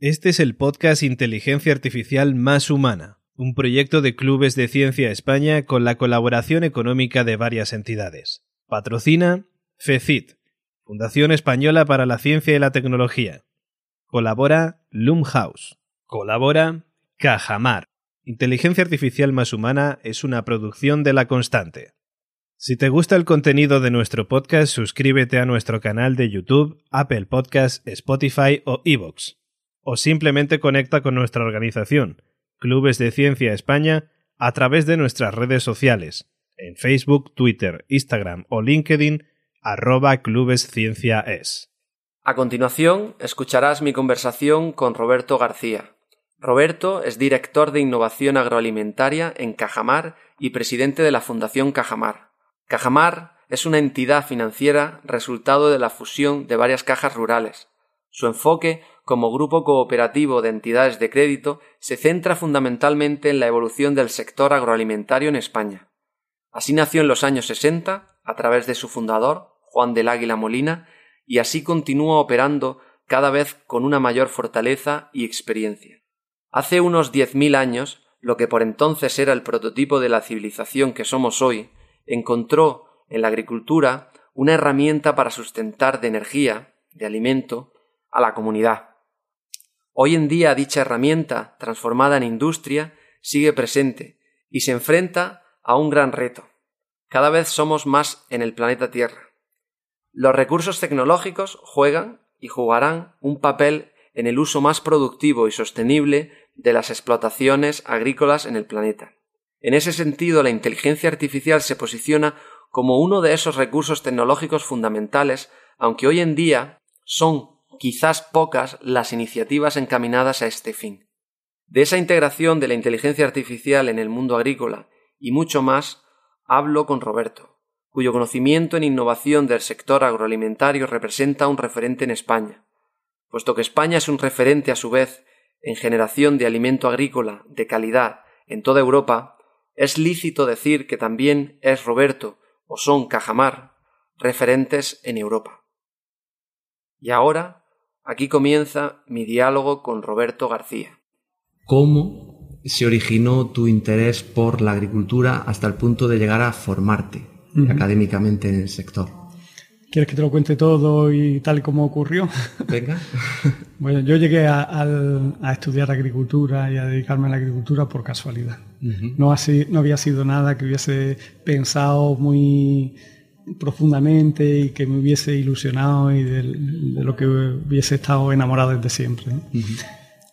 Este es el podcast Inteligencia Artificial Más Humana, un proyecto de Clubes de Ciencia España con la colaboración económica de varias entidades. Patrocina FECIT, Fundación Española para la Ciencia y la Tecnología. Colabora Loomhouse. Colabora Cajamar. Inteligencia Artificial Más Humana es una producción de La Constante. Si te gusta el contenido de nuestro podcast, suscríbete a nuestro canal de YouTube, Apple Podcasts, Spotify o Evox o simplemente conecta con nuestra organización, Clubes de Ciencia España, a través de nuestras redes sociales, en Facebook, Twitter, Instagram o LinkedIn, arroba. A continuación, escucharás mi conversación con Roberto García. Roberto es director de innovación agroalimentaria en Cajamar y presidente de la Fundación Cajamar. Cajamar es una entidad financiera resultado de la fusión de varias cajas rurales. Su enfoque como grupo cooperativo de entidades de crédito, se centra fundamentalmente en la evolución del sector agroalimentario en España. Así nació en los años 60, a través de su fundador, Juan del Águila Molina, y así continúa operando cada vez con una mayor fortaleza y experiencia. Hace unos diez mil años, lo que por entonces era el prototipo de la civilización que somos hoy, encontró en la agricultura una herramienta para sustentar de energía, de alimento, a la comunidad. Hoy en día dicha herramienta, transformada en industria, sigue presente y se enfrenta a un gran reto. Cada vez somos más en el planeta Tierra. Los recursos tecnológicos juegan y jugarán un papel en el uso más productivo y sostenible de las explotaciones agrícolas en el planeta. En ese sentido, la inteligencia artificial se posiciona como uno de esos recursos tecnológicos fundamentales, aunque hoy en día son quizás pocas las iniciativas encaminadas a este fin. De esa integración de la inteligencia artificial en el mundo agrícola y mucho más hablo con Roberto, cuyo conocimiento en innovación del sector agroalimentario representa un referente en España. Puesto que España es un referente a su vez en generación de alimento agrícola de calidad en toda Europa, es lícito decir que también es Roberto o son Cajamar referentes en Europa. Y ahora Aquí comienza mi diálogo con Roberto García. ¿Cómo se originó tu interés por la agricultura hasta el punto de llegar a formarte académicamente en el sector? ¿Quieres que te lo cuente todo y tal y como ocurrió? Venga. bueno, yo llegué a, estudiar agricultura y a dedicarme a la agricultura por casualidad. no, así, no había sido nada que hubiese pensado muy profundamente y que me hubiese ilusionado y de, lo que hubiese estado enamorado desde siempre.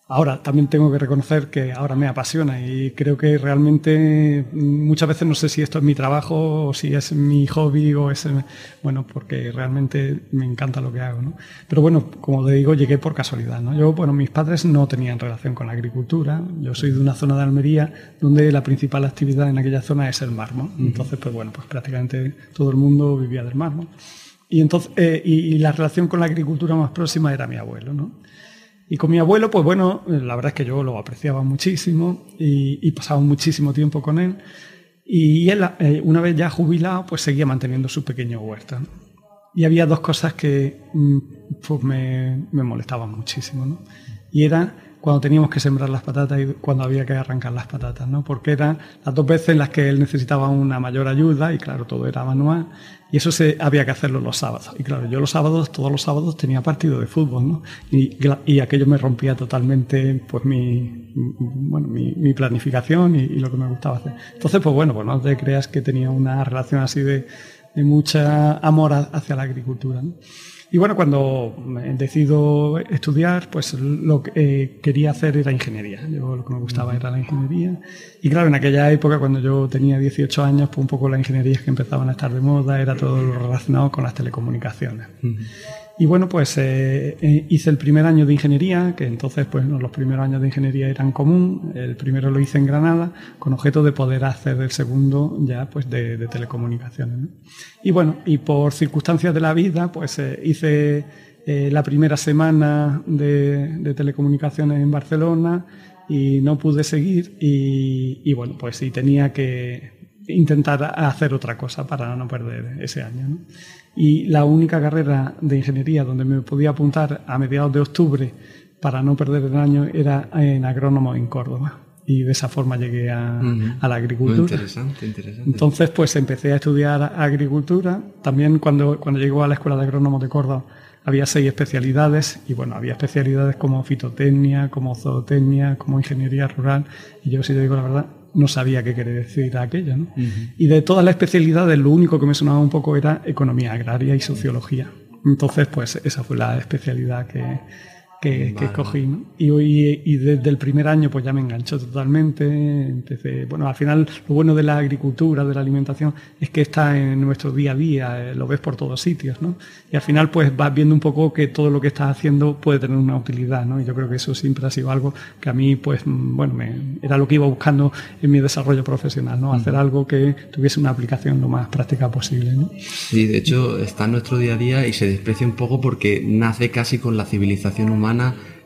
Ahora, también tengo que reconocer que ahora me apasiona y creo que realmente muchas veces no sé si esto es mi trabajo o si es mi hobby o es, bueno, porque realmente me encanta lo que hago, ¿no? Pero bueno, como te digo, llegué por casualidad, ¿no? Yo, bueno, mis padres no tenían relación con la agricultura. Yo soy de una zona de Almería donde la principal actividad en aquella zona es el mármol. Entonces, pues bueno, pues prácticamente todo el mundo vivía del mármol. Y entonces, eh, y la relación con la agricultura más próxima era mi abuelo, ¿no? Y con mi abuelo, pues bueno, la verdad es que yo lo apreciaba muchísimo y, pasaba muchísimo tiempo con él. Y él, eh, una vez ya jubilado, pues seguía manteniendo su pequeño huerta. Y había dos cosas que mm, pues me, me molestaban muchísimo. ¿no? Y era cuando teníamos que sembrar las patatas y cuando había que arrancar las patatas, ¿no? Porque eran las dos veces en las que él necesitaba una mayor ayuda y claro, todo era manual y eso se, había que hacerlo los sábados. Y claro, yo los sábados, todos los sábados tenía partido de fútbol, ¿no? Y, aquello me rompía totalmente pues mi, bueno, mi, planificación y, lo que me gustaba hacer. Entonces, pues bueno, pues no te creas que tenía una relación así de, de mucha amor hacia la agricultura, ¿no? Y bueno, cuando decido estudiar, pues lo que eh, quería hacer era ingeniería. Yo lo que me gustaba era la ingeniería. Y claro, en aquella época, cuando yo tenía 18 años, pues un poco las ingenierías que empezaban a estar de moda era todo lo relacionado con las telecomunicaciones. Y bueno, pues eh, eh, hice el primer año de ingeniería, que entonces pues los primeros años de ingeniería eran común. El primero lo hice en Granada, con objeto de poder hacer el segundo ya pues de, telecomunicaciones. Y bueno, y por circunstancias de la vida, pues eh, hice la primera semana de, telecomunicaciones en Barcelona y no pude seguir y, bueno, pues sí tenía que intentar hacer otra cosa para no perder ese año. Y la única carrera de ingeniería donde me podía apuntar a mediados de octubre para no perder el año era en agrónomo en Córdoba y de esa forma llegué a, la agricultura. interesante, interesante. Entonces, pues empecé a estudiar agricultura. También cuando, cuando llego a la Escuela de Agrónomos de Córdoba había seis especialidades y bueno, había especialidades como fitotecnia, como zootecnia, como ingeniería rural y yo si te digo la verdad no sabía qué quería decir aquello. ¿no? Y de todas las especialidades lo único que me sonaba un poco era economía agraria y sociología. Entonces, pues esa fue la especialidad que, que, escogí. Y, hoy, y desde el primer año pues ya me enganchó totalmente. Empecé, bueno, al final lo bueno de la agricultura, de la alimentación, es que está en nuestro día a día, eh, lo ves por todos sitios, ¿no? Y al final pues vas viendo un poco que todo lo que estás haciendo puede tener una utilidad, ¿no? Y yo creo que eso siempre ha sido algo que a mí pues, mm, bueno, me, era lo que iba buscando en mi desarrollo profesional, ¿no? Hacer algo que tuviese una aplicación lo más práctica posible, ¿no? Sí, de hecho está en nuestro día a día y se desprecia un poco porque nace casi con la civilización humana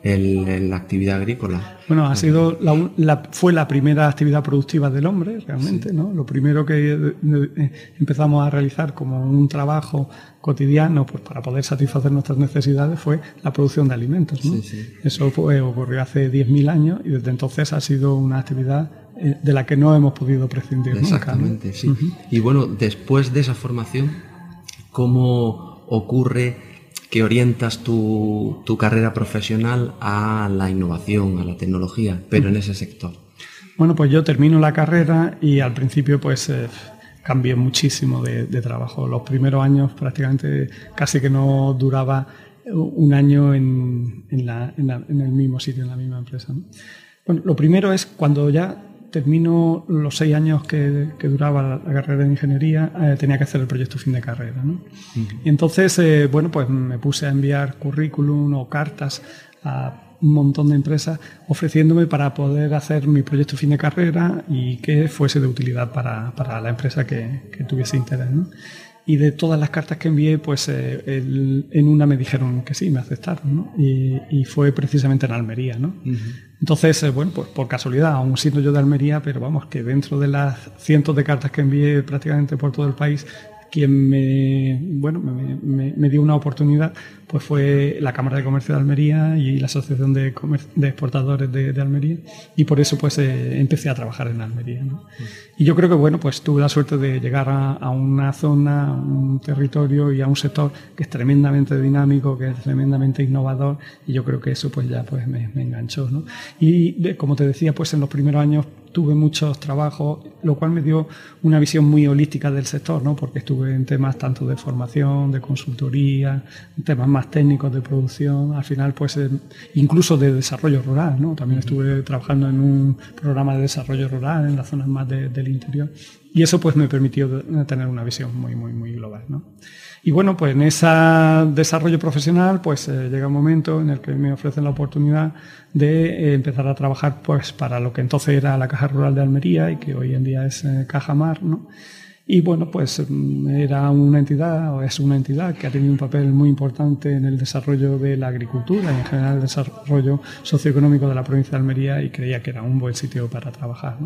en la actividad agrícola. Bueno, ha sido la, fue la primera actividad productiva del hombre, realmente, ¿no? Lo primero que eh, empezamos a realizar como un trabajo cotidiano pues, para poder satisfacer nuestras necesidades fue la producción de alimentos. ¿no? Eso fue, ocurrió hace 10.000 años y desde entonces ha sido una actividad eh, de la que no hemos podido prescindir Exactamente, sí. Y bueno, después de esa formación, ¿cómo ocurre que orientas tu, carrera profesional a la innovación, a la tecnología, pero en ese sector? Bueno, pues yo termino la carrera y al principio pues eh, cambié muchísimo de, trabajo. Los primeros años prácticamente casi que no duraba un año en, el mismo sitio, en la misma empresa. Bueno, lo primero es cuando ya termino los seis años que, duraba la, carrera de ingeniería, eh, tenía que hacer el proyecto fin de carrera. Y entonces, eh, bueno, pues me puse a enviar currículum o cartas a un montón de empresas ofreciéndome para poder hacer mi proyecto fin de carrera y que fuese de utilidad para, la empresa que, tuviese interés. Y de todas las cartas que envié, pues eh, en una me dijeron que sí, me aceptaron. Y, fue precisamente en Almería. ¿no? Entonces, eh, bueno, pues por casualidad, aún siendo yo de Almería, pero vamos, que dentro de las cientos de cartas que envié prácticamente por todo el país, quien me, bueno, me, dio una oportunidad pues fue la Cámara de Comercio de Almería y la Asociación de, Exportadores de, Almería y por eso pues eh, empecé a trabajar en Almería. Y yo creo que bueno, pues tuve la suerte de llegar a, una zona, a un territorio y a un sector que es tremendamente dinámico, que es tremendamente innovador y yo creo que eso pues ya pues me, enganchó. Y como te decía, pues en los primeros años tuve muchos trabajos, lo cual me dio una visión muy holística del sector, ¿no? porque estuve en temas tanto de formación, de consultoría, temas más técnicos de producción, al final pues incluso de desarrollo rural. ¿no? También estuve trabajando en un programa de desarrollo rural en las zonas más del interior y eso pues me permitió tener una visión muy, muy, muy global. ¿no? Y bueno, pues en ese desarrollo profesional, pues eh, llega un momento en el que me ofrecen la oportunidad de eh, empezar a trabajar pues para lo que entonces era la Caja Rural de Almería y que hoy en día es eh, Caja Mar, ¿no? Y bueno, pues mm, era una entidad, o es una entidad que ha tenido un papel muy importante en el desarrollo de la agricultura y en general el desarrollo socioeconómico de la provincia de Almería y creía que era un buen sitio para trabajar.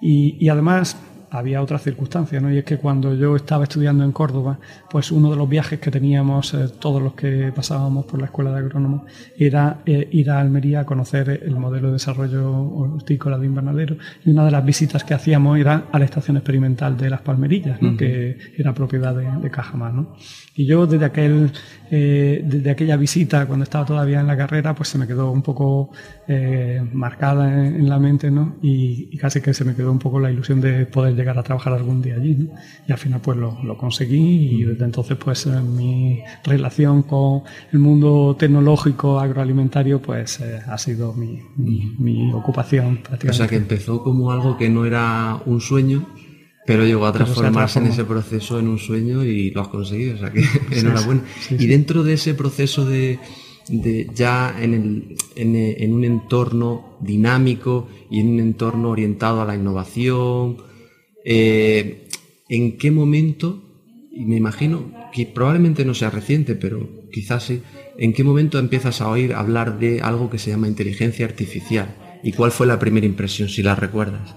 y además, había otra circunstancia, ¿no? Y es que cuando yo estaba estudiando en Córdoba, pues uno de los viajes que teníamos eh, todos los que pasábamos por la escuela de agrónomos era eh, ir a Almería a conocer el modelo de desarrollo hortícola de invernadero y una de las visitas que hacíamos era a la estación experimental de Las Palmerillas, ¿no? que era propiedad de, de Cajamar, ¿no? Y yo desde, aquel, eh, desde aquella visita, cuando estaba todavía en la carrera, pues se me quedó un poco eh, marcada en, la mente, ¿no? Y, casi que se me quedó un poco la ilusión de poder llegar a trabajar algún día allí, ¿no? Y al final pues lo, lo conseguí y desde entonces pues eh, mi relación con el mundo tecnológico agroalimentario pues eh, ha sido mi, mi, mi ocupación prácticamente. O sea que empezó como algo que no era un sueño, pero llegó a transformarse en ese proceso en un sueño y lo has conseguido, o sea que enhorabuena. y dentro de ese proceso de, ya en, el, en, un entorno dinámico y en un entorno orientado a la innovación, eh, ¿en qué momento, y me imagino que probablemente no sea reciente, pero quizás sí, ¿en qué momento empiezas a oír hablar de algo que se llama inteligencia artificial? ¿Y cuál fue la primera impresión, si la recuerdas?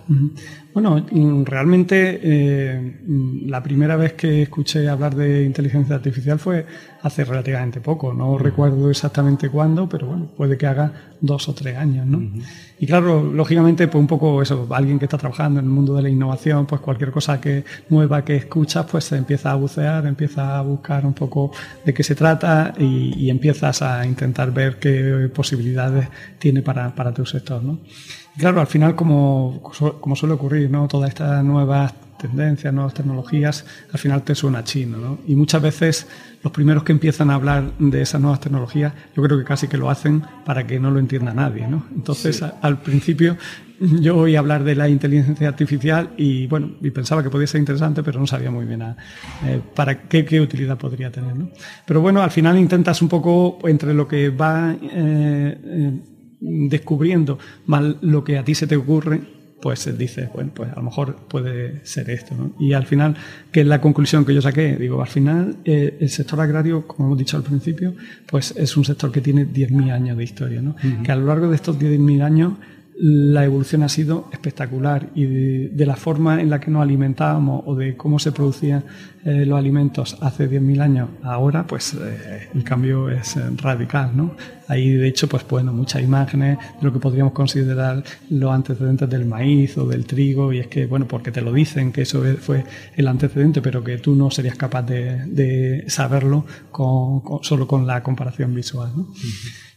Bueno, realmente eh, la primera vez que escuché hablar de inteligencia artificial fue hace relativamente poco. No recuerdo exactamente cuándo, pero bueno, puede que haga dos o tres años, ¿no? Y claro, lógicamente, pues un poco eso, alguien que está trabajando en el mundo de la innovación, pues cualquier cosa que nueva que escuchas, pues se empieza a bucear, empieza a buscar un poco de qué se trata y, y empiezas a intentar ver qué posibilidades tiene para, para tu sector, ¿no? Claro, al final, como, como suele ocurrir, ¿no? Todas estas nuevas tendencias, nuevas tecnologías, al final te suena chino, ¿no? Y muchas veces los primeros que empiezan a hablar de esas nuevas tecnologías, yo creo que casi que lo hacen para que no lo entienda nadie, ¿no? Entonces, al principio yo oí hablar de la inteligencia artificial y bueno, y pensaba que podía ser interesante, pero no sabía muy bien eh, para qué, qué, utilidad podría tener, ¿no? Pero bueno, al final intentas un poco entre lo que va eh, eh, descubriendo mal lo que a ti se te ocurre, pues dices, bueno, pues a lo mejor puede ser esto. ¿no? Y al final, ¿qué es la conclusión que yo saqué? Digo, al final, eh, el sector agrario, como hemos dicho al principio, pues es un sector que tiene 10.000 años de historia, ¿no? Que a lo largo de estos 10.000 años la evolución ha sido espectacular y de, la forma en la que nos alimentábamos o de cómo se producían eh, los alimentos hace 10.000 años ahora, pues eh, el cambio es eh, radical, ¿no? Hay, de hecho, pues bueno, muchas imágenes de lo que podríamos considerar los antecedentes del maíz o del trigo y es que, bueno, porque te lo dicen que eso fue el antecedente, pero que tú no serías capaz de, saberlo con, solo con la comparación visual.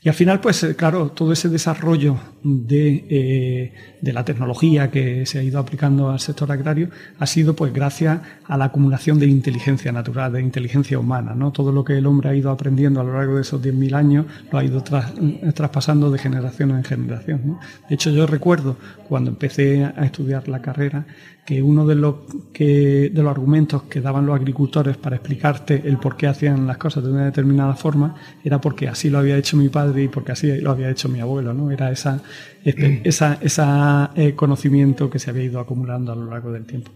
Y al final, pues eh, claro, todo ese desarrollo de, eh, de, la tecnología que se ha ido aplicando al sector agrario ha sido pues gracias a la acumulación de inteligencia natural, de inteligencia humana. ¿no? Todo lo que el hombre ha ido aprendiendo a lo largo de esos 10.000 años lo ha ido eh, traspasando de generación en generación. De hecho, yo recuerdo cuando empecé a estudiar la carrera que uno de los, que, de los argumentos que daban los agricultores para explicarte el por qué hacían las cosas de una determinada forma era porque así lo había hecho mi padre porque así lo había hecho mi abuelo, ¿no? Era esa, este, esa, esa eh, conocimiento que se había ido acumulando a lo largo del tiempo.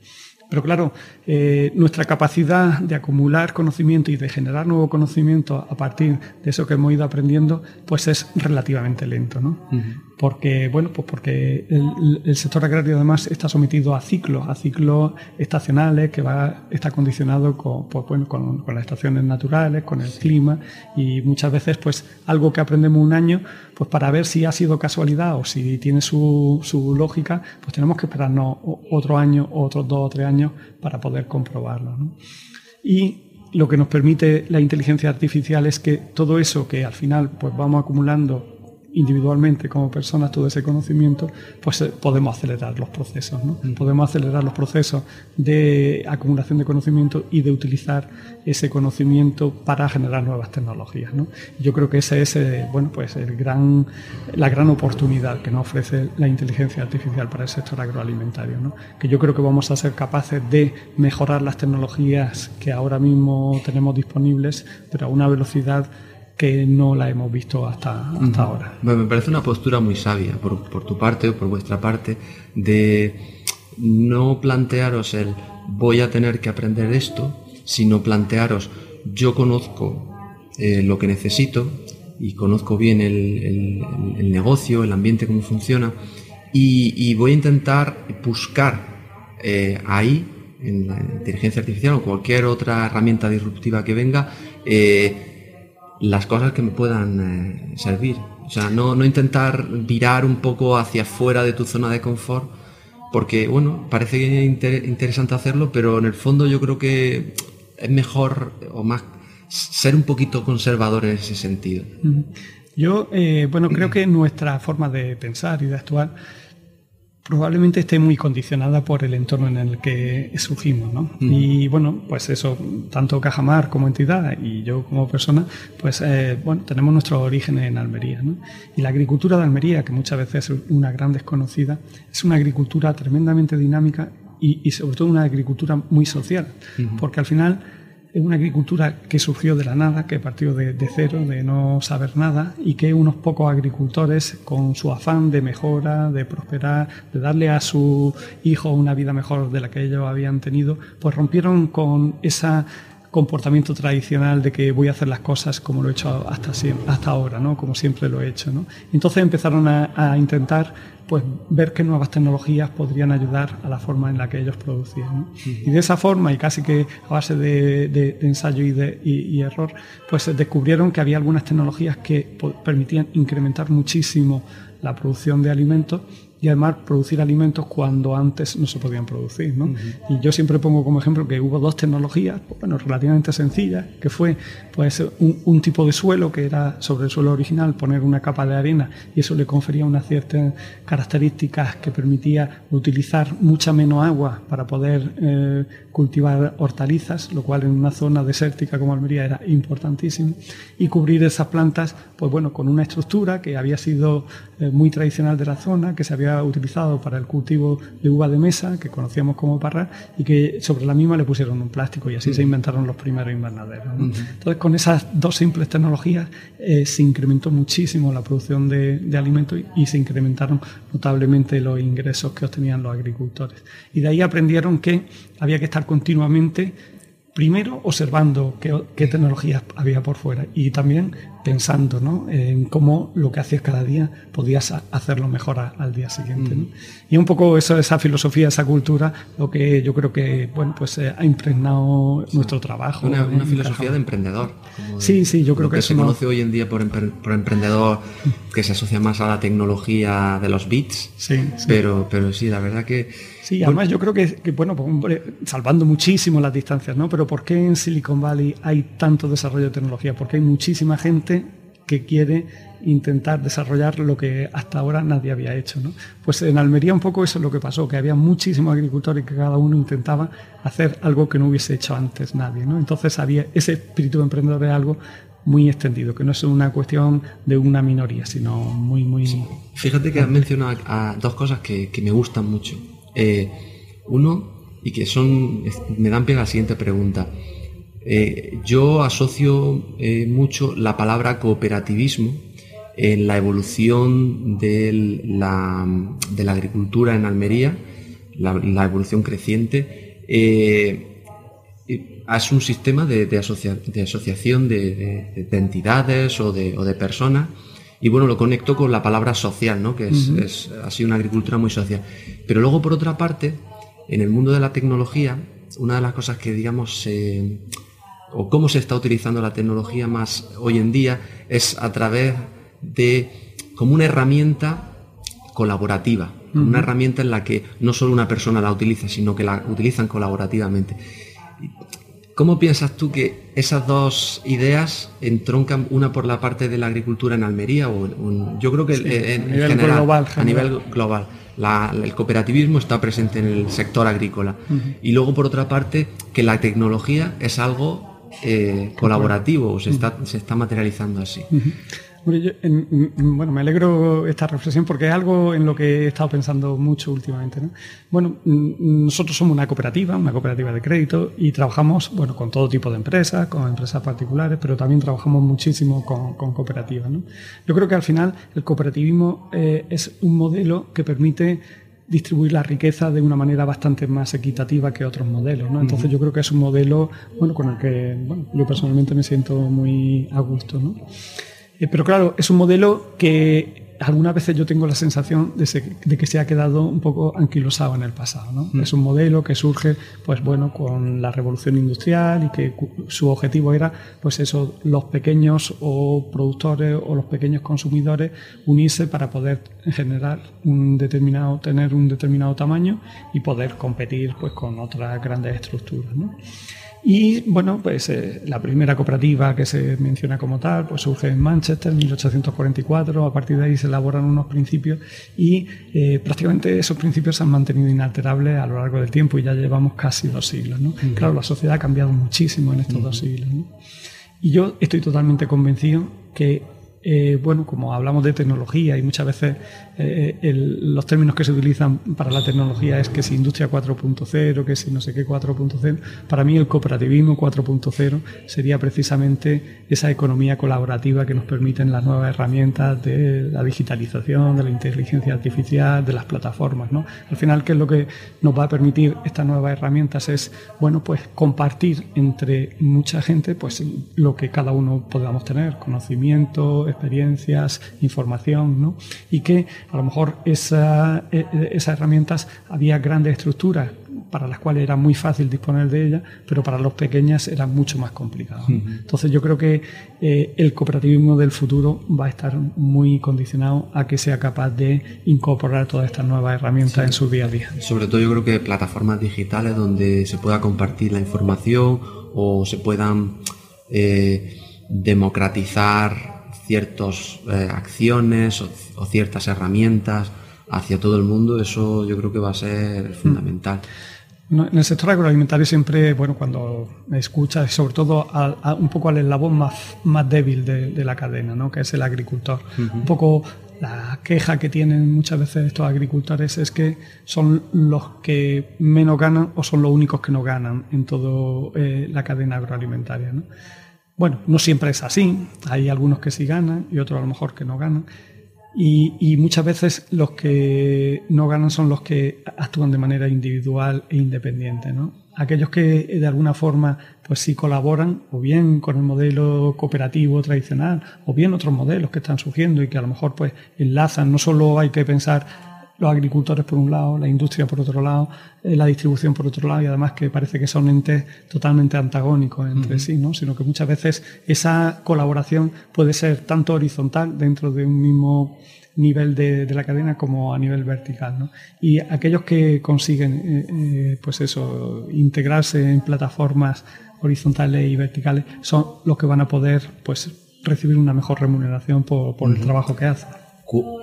Pero claro, eh, nuestra capacidad de acumular conocimiento y de generar nuevo conocimiento a partir de eso que hemos ido aprendiendo, pues es relativamente lento, ¿no? Porque bueno pues porque el, sector agrario además está sometido a ciclos a ciclos estacionales que va está condicionado con pues, bueno con, las estaciones naturales con el clima y muchas veces pues algo que aprendemos un año pues para ver si ha sido casualidad o si tiene su, su lógica pues tenemos que esperarnos otro año otros dos o tres años para poder comprobarlo ¿no? y lo que nos permite la inteligencia artificial es que todo eso que al final pues vamos acumulando individualmente como personas todo ese conocimiento, pues eh, podemos acelerar los procesos, ¿no? Podemos acelerar los procesos de acumulación de conocimiento y de utilizar ese conocimiento para generar nuevas tecnologías, ¿no? Yo creo que esa es, eh, bueno, pues el gran, la gran oportunidad que nos ofrece la inteligencia artificial para el sector agroalimentario, ¿no? Que yo creo que vamos a ser capaces de mejorar las tecnologías que ahora mismo tenemos disponibles, pero a una velocidad que no la hemos visto hasta, hasta ahora. me parece una postura muy sabia por, por, tu parte o por vuestra parte de no plantearos el voy a tener que aprender esto, sino plantearos yo conozco eh, lo que necesito y conozco bien el, el, negocio, el ambiente, cómo funciona y, y voy a intentar buscar eh, ahí en la inteligencia artificial o cualquier otra herramienta disruptiva que venga, eh, las cosas que me puedan eh, servir. O sea, no, no, intentar virar un poco hacia afuera de tu zona de confort, porque, bueno, parece interesante hacerlo, pero en el fondo yo creo que es mejor o más ser un poquito conservador en ese sentido. Yo, eh, bueno, creo que nuestra forma de pensar y de actuar probablemente esté muy condicionada por el entorno en el que surgimos, ¿no? Y bueno, pues eso, tanto Cajamar como entidad y yo como persona, pues eh, bueno, tenemos nuestro origen en Almería, ¿no? Y la agricultura de Almería, que muchas veces es una gran desconocida, es una agricultura tremendamente dinámica y, sobre todo una agricultura muy social, porque al final es una agricultura que surgió de la nada, que partió de, cero, de no saber nada, y que unos pocos agricultores, con su afán de mejora, de prosperar, de darle a su hijo una vida mejor de la que ellos habían tenido, pues rompieron con esa comportamiento tradicional de que voy a hacer las cosas como lo he hecho hasta, hasta ahora, ¿no? como siempre lo he hecho. ¿no? Entonces empezaron a, intentar pues, ver qué nuevas tecnologías podrían ayudar a la forma en la que ellos producían. Y de esa forma, y casi que a base de, ensayo y, de, y, error, pues descubrieron que había algunas tecnologías que permitían incrementar muchísimo la producción de alimentos y además producir alimentos cuando antes no se podían producir. ¿no? Y yo siempre pongo como ejemplo que hubo dos tecnologías bueno, relativamente sencillas, que fue pues, un, tipo de suelo que era sobre el suelo original poner una capa de arena y eso le confería unas ciertas características que permitía utilizar mucha menos agua para poder eh, cultivar hortalizas, lo cual en una zona desértica como Almería era importantísimo, y cubrir esas plantas pues bueno, con una estructura que había sido eh, muy tradicional de la zona, que se había utilizado para el cultivo de uva de mesa, que conocíamos como parra, y que sobre la misma le pusieron un plástico y así se inventaron los primeros invernaderos. Entonces, con esas dos simples tecnologías eh, se incrementó muchísimo la producción de, de alimentos y, se incrementaron notablemente los ingresos que obtenían los agricultores. Y de ahí aprendieron que había que estar continuamente primero observando qué, qué, tecnologías había por fuera y también pensando ¿no? en cómo lo que hacías cada día podías hacerlo mejor al día siguiente. ¿no? Y un poco eso, esa filosofía, esa cultura, lo que yo creo que bueno, pues, eh, ha impregnado nuestro trabajo. Una, filosofía de emprendedor. sí, sí, yo creo que, que se conoce hoy en día por, por, emprendedor, que se asocia más a la tecnología de los bits. Sí, Pero, pero sí, la verdad que... Sí, además yo creo que, que bueno, pues, salvando muchísimo las distancias, ¿no? Pero ¿por qué en Silicon Valley hay tanto desarrollo de tecnología? Porque hay muchísima gente que quiere intentar desarrollar lo que hasta ahora nadie había hecho. ¿no? Pues en Almería un poco eso es lo que pasó, que había muchísimos agricultores que cada uno intentaba hacer algo que no hubiese hecho antes nadie. ¿no? Entonces había ese espíritu de emprendedor de algo muy extendido, que no es una cuestión de una minoría, sino muy, muy... Fíjate que has mencionado a dos cosas que, me gustan mucho. Eh, uno, y que son, me dan pie a la siguiente pregunta. Eh, yo asocio eh, mucho la palabra cooperativismo en la evolución de la, agricultura en Almería, la, evolución creciente. Es un sistema de, asociación de, entidades o, de, personas y bueno, lo conecto con la palabra social, ¿no? que es, es así una agricultura muy social. Pero luego, por otra parte, en el mundo de la tecnología, una de las cosas que, digamos, se o cómo se está utilizando la tecnología más hoy en día es a través de como una herramienta colaborativa, una herramienta en la que no solo una persona la utiliza, sino que la utilizan colaborativamente. ¿Cómo piensas tú que esas dos ideas entroncan una por la parte de la agricultura en Almería o yo creo que en, a nivel general, global, a nivel global el cooperativismo está presente en el sector agrícola. Y luego por otra parte que la tecnología es algo eh, colaborativo, se está, se está materializando así. Bueno, me alegro esta reflexión porque es algo en lo que he estado pensando mucho últimamente. Bueno, nosotros somos una cooperativa, una cooperativa de crédito y trabajamos bueno, con todo tipo de empresas, con empresas particulares, pero también trabajamos muchísimo con, cooperativas. Yo creo que al final el cooperativismo eh, es un modelo que permite distribuir la riqueza de una manera bastante más equitativa que otros modelos. ¿no? Entonces yo creo que es un modelo bueno, con el que yo personalmente me siento muy a gusto. ¿no? Eh, pero claro, es un modelo que algunas veces yo tengo la sensación de, que se ha quedado un poco anquilosado en el pasado. ¿no? Mm. Es un modelo que surge, pues bueno, con la revolución industrial y que su objetivo era, pues eso, los pequeños o productores o los pequeños consumidores unirse para poder generar un determinado, tener un determinado tamaño y poder competir, pues, con otras grandes estructuras. ¿no? Y bueno, pues eh, la primera cooperativa que se menciona como tal, pues surge en Manchester en 1844, a partir de ahí se elaboran unos principios y eh, prácticamente esos principios se han mantenido inalterables a lo largo del tiempo y ya llevamos casi dos siglos. ¿no? Claro, la sociedad ha cambiado muchísimo en estos dos siglos. ¿no? Y yo estoy totalmente convencido que eh, bueno, como hablamos de tecnología y muchas veces eh, los términos que se utilizan para la tecnología es que si industria 4.0, que si no sé qué 4.0, para mí el cooperativismo 4.0 sería precisamente esa economía colaborativa que nos permiten las nuevas herramientas de la digitalización, de la inteligencia artificial, de las plataformas. ¿no? Al final, ¿qué es lo que nos va a permitir estas nuevas herramientas? Es, bueno, pues compartir entre mucha gente pues lo que cada uno podamos tener, conocimiento, experiencias, información, ¿no? Y que a lo mejor esa, e, e, esas herramientas había grandes estructuras para las cuales era muy fácil disponer de ellas, pero para los pequeñas era mucho más complicado. Entonces yo creo que eh, el cooperativismo del futuro va a estar muy condicionado a que sea capaz de incorporar todas estas nuevas herramientas en su día a día. Sobre todo yo creo que plataformas digitales donde se pueda compartir la información o se puedan eh, democratizar ciertas eh, acciones o, ciertas herramientas hacia todo el mundo, eso yo creo que va a ser fundamental. En el sector agroalimentario siempre, bueno, cuando escuchas, sobre todo un poco al eslabón más, más débil de, la cadena, ¿no? que es el agricultor. Un poco la queja que tienen muchas veces estos agricultores es que son los que menos ganan o son los únicos que no ganan en toda eh, la cadena agroalimentaria. ¿no? Bueno, no siempre es así, hay algunos que sí ganan y otros a lo mejor que no ganan. Y, muchas veces los que no ganan son los que actúan de manera individual e independiente. ¿no? Aquellos que de alguna forma pues sí colaboran o bien con el modelo cooperativo tradicional o bien otros modelos que están surgiendo y que a lo mejor pues enlazan. No solo hay que pensar los agricultores por un lado, la industria por otro lado, eh, la distribución por otro lado y además que parece que son entes totalmente antagónicos entre sí, ¿no? sino que muchas veces esa colaboración puede ser tanto horizontal dentro de un mismo nivel de, la cadena como a nivel vertical. ¿no? Y aquellos que consiguen eh, eh, pues eso, integrarse en plataformas horizontales y verticales son los que van a poder pues recibir una mejor remuneración por, el trabajo que hacen.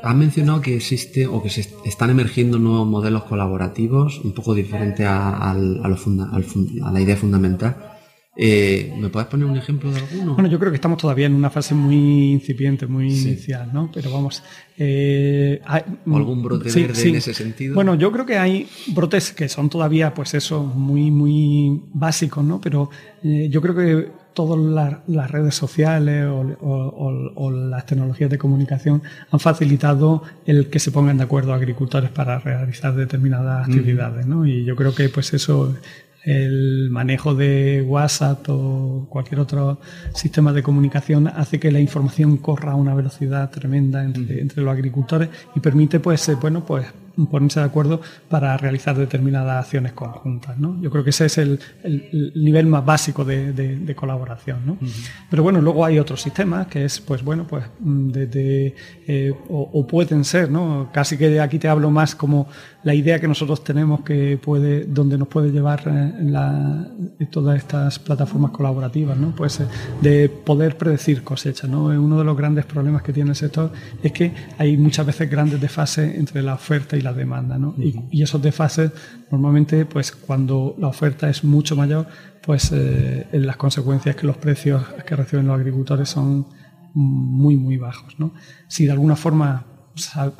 Ha mencionado que existe o que se están emergiendo nuevos modelos colaborativos un poco diferentes a, la idea fundamental. Eh, ¿Me puedes poner un ejemplo de alguno? Bueno, yo creo que estamos todavía en una fase muy incipiente, muy inicial, ¿no? Pero vamos. Eh, ¿O algún brote verde en ese sentido? Bueno, yo creo que hay brotes que son todavía, pues eso, muy, muy básicos, ¿no? Pero eh, yo creo que todas las, redes sociales o, las tecnologías de comunicación han facilitado el que se pongan de acuerdo agricultores para realizar determinadas actividades, ¿no? Y yo creo que pues eso el manejo de WhatsApp o cualquier otro sistema de comunicación hace que la información corra a una velocidad tremenda entre, entre los agricultores y permite pues eh, bueno pues ponerse de acuerdo para realizar determinadas acciones conjuntas. ¿no? Yo creo que ese es el, nivel más básico de, colaboración. ¿no? Pero bueno, luego hay otros sistemas que es, pues bueno, pues desde, eh, o, pueden ser, ¿no? casi que aquí te hablo más como la idea que nosotros tenemos que puede, donde nos puede llevar eh, la, todas estas plataformas colaborativas, ¿no? pues eh, de poder predecir cosechas. ¿no? Uno de los grandes problemas que tiene el sector es que hay muchas veces grandes desfases entre la oferta y la demanda. ¿no? y, esos desfases, normalmente, pues cuando la oferta es mucho mayor, pues eh, las consecuencias que los precios que reciben los agricultores son muy, muy bajos. ¿no? Si de alguna forma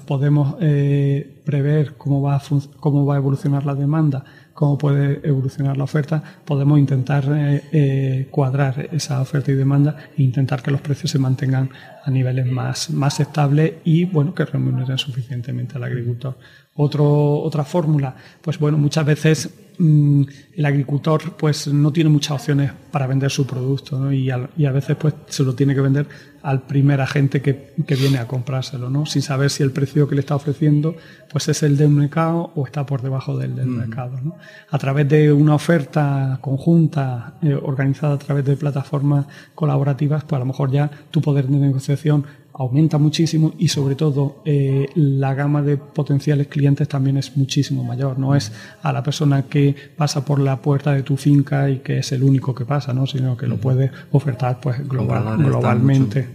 podemos eh, prever cómo va, a cómo va a evolucionar la demanda, cómo puede evolucionar la oferta, podemos intentar eh, eh, cuadrar esa oferta y demanda e intentar que los precios se mantengan a niveles más, más estables y bueno, que remuneren suficientemente al agricultor. Otro, otra fórmula, pues bueno, muchas veces mm, el agricultor pues no tiene muchas opciones para vender su producto y, a, veces pues se lo tiene que vender al primer agente que, viene a comprárselo, ¿no? sin saber si el precio que le está ofreciendo pues es el del mercado o está por debajo del, del mercado. ¿no? A través de una oferta conjunta eh, organizada a través de plataformas colaborativas, pues a lo mejor ya tu poder de negociación aumenta muchísimo y sobre todo eh, la gama de potenciales clientes también es muchísimo mayor. No es a la persona que pasa por la puerta de tu finca y que es el único que pasa, ¿no? sino que lo puede ofertar pues globalmente.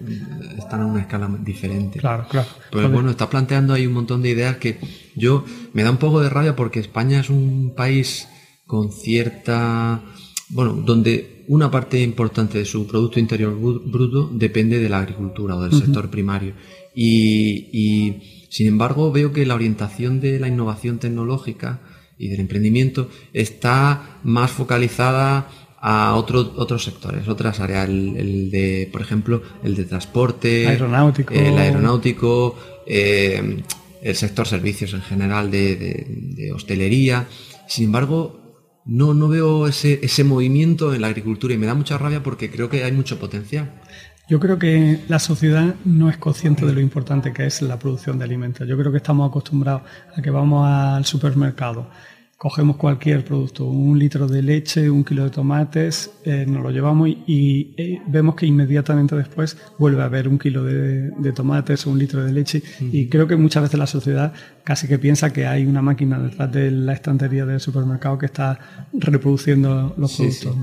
Están, a una escala diferente. Claro, claro. Pero bueno, está planteando ahí un montón de ideas que yo me da un poco de rabia porque España es un país con cierta, bueno, donde una parte importante de su Producto Interior Bruto depende de la agricultura o del sector primario. Y, sin embargo, veo que la orientación de la innovación tecnológica y del emprendimiento está más focalizada a otros sectores, otras áreas, el, de, por ejemplo, el de transporte, aeronáutico, el aeronáutico, eh, el sector servicios en general de, hostelería. Sin embargo, no, no veo ese, ese movimiento en la agricultura y me da mucha rabia porque creo que hay mucho potencial. Yo creo que la sociedad no es consciente de lo importante que es la producción de alimentos. Yo creo que estamos acostumbrados a que vamos al supermercado cogemos cualquier producto, un litro de leche, un kilo de tomates, eh, nos lo llevamos y, eh, vemos que inmediatamente después vuelve a haber un kilo de, tomates o un litro de leche. Y creo que muchas veces la sociedad casi que piensa que hay una máquina detrás de la estantería del supermercado que está reproduciendo los productos.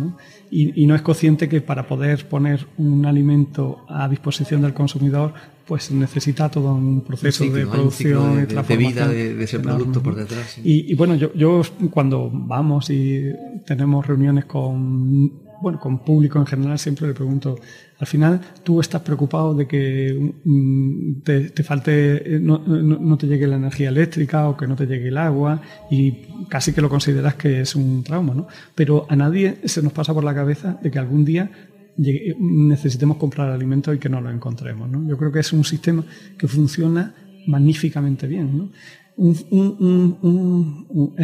Y, y no es consciente que para poder poner un alimento a disposición del consumidor pues necesita todo un proceso de producción de, de, vida de, ese producto por detrás. Y, bueno, yo, yo cuando vamos y tenemos reuniones con bueno, con público en general siempre le pregunto, al final tú estás preocupado de que mm, te, falte, no, no, te llegue la energía eléctrica o que no te llegue el agua y casi que lo consideras que es un trauma, ¿no? Pero a nadie se nos pasa por la cabeza de que algún día necesitemos comprar alimentos y que no lo encontremos. ¿no? Yo creo que es un sistema que funciona magníficamente bien. ¿no? Es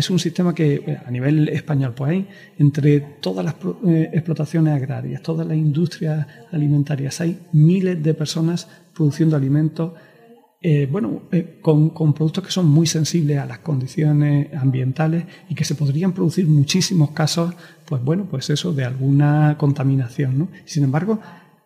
un sistema que eh, a nivel español, pues hay entre todas las eh, explotaciones agrarias, todas las industrias alimentarias, hay miles de personas produciendo alimentos eh, bueno, eh, con, productos que son muy sensibles a las condiciones ambientales y que se podrían producir muchísimos casos, pues bueno, pues eso, de alguna contaminación, ¿no? Sin embargo,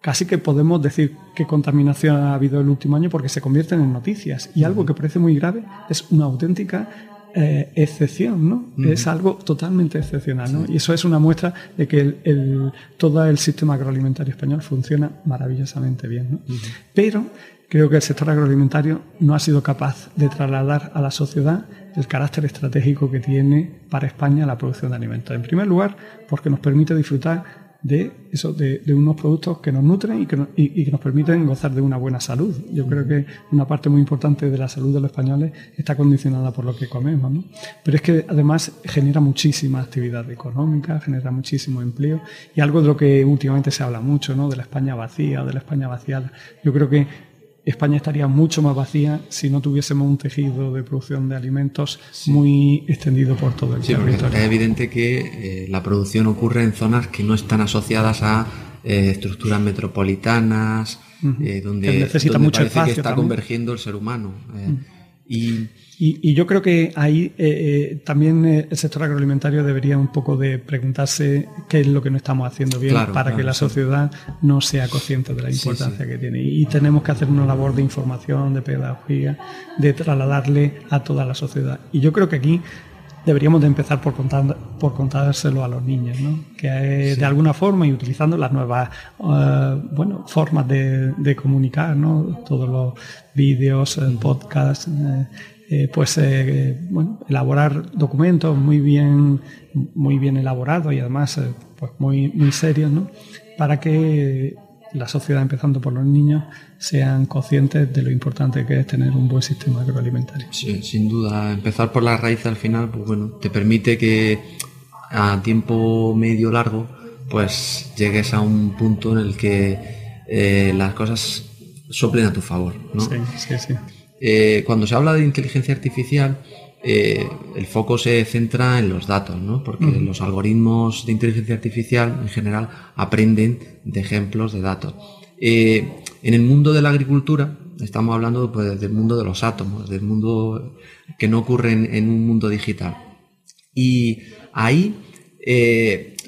casi que podemos decir qué contaminación ha habido el último año porque se convierten en noticias. Y algo que parece muy grave es una auténtica eh, excepción, ¿no? Es algo totalmente excepcional, ¿no? Y eso es una muestra de que el, todo el sistema agroalimentario español funciona maravillosamente bien, ¿no? Pero creo que el sector agroalimentario no ha sido capaz de trasladar a la sociedad el carácter estratégico que tiene para España la producción de alimentos. En primer lugar, porque nos permite disfrutar de, eso, de, unos productos que nos nutren y que, y, que, nos permiten gozar de una buena salud. Yo creo que una parte muy importante de la salud de los españoles está condicionada por lo que comemos. ¿no? Pero es que además genera muchísima actividad económica, genera muchísimo empleo y algo de lo que últimamente se habla mucho, ¿no? de la España vacía de la España vaciada. Yo creo que España estaría mucho más vacía si no tuviésemos un tejido de producción de alimentos muy extendido por todo el sí, territorio. Es evidente que eh, la producción ocurre en zonas que no están asociadas a eh, estructuras metropolitanas, eh, donde, necesita mucho parece que está convergiendo el ser humano. Y y, yo creo que ahí eh, eh, también eh, el sector agroalimentario debería un poco de preguntarse qué es lo que no estamos haciendo bien para que la sociedad no sea consciente de la importancia que tiene. Y tenemos que hacer una labor de información, de pedagogía, de trasladarle a toda la sociedad. Y yo creo que aquí deberíamos de empezar por, contar, por contárselo a los niños, ¿no? que de alguna forma y utilizando las nuevas bueno, formas de, de, comunicar, ¿no? todos los vídeos, podcasts eh, pues eh, bueno, elaborar documentos muy bien, muy bien elaborados y además eh, pues muy, muy serios, ¿no? para que la sociedad, empezando por los niños, sean conscientes de lo importante que es tener un buen sistema agroalimentario. Sí, sin duda, empezar por la raíz al final, pues bueno, te permite que a tiempo medio largo, pues llegues a un punto en el que las cosas soplen a tu favor, ¿no? Sí, sí, sí. Eh, cuando se habla de inteligencia artificial, eh, el foco se centra en los datos, ¿no? porque los algoritmos de inteligencia artificial en general aprenden de ejemplos de datos. Eh, en el mundo de la agricultura, estamos hablando pues, del mundo de los átomos, del mundo que no ocurre en, un mundo digital. Y ahí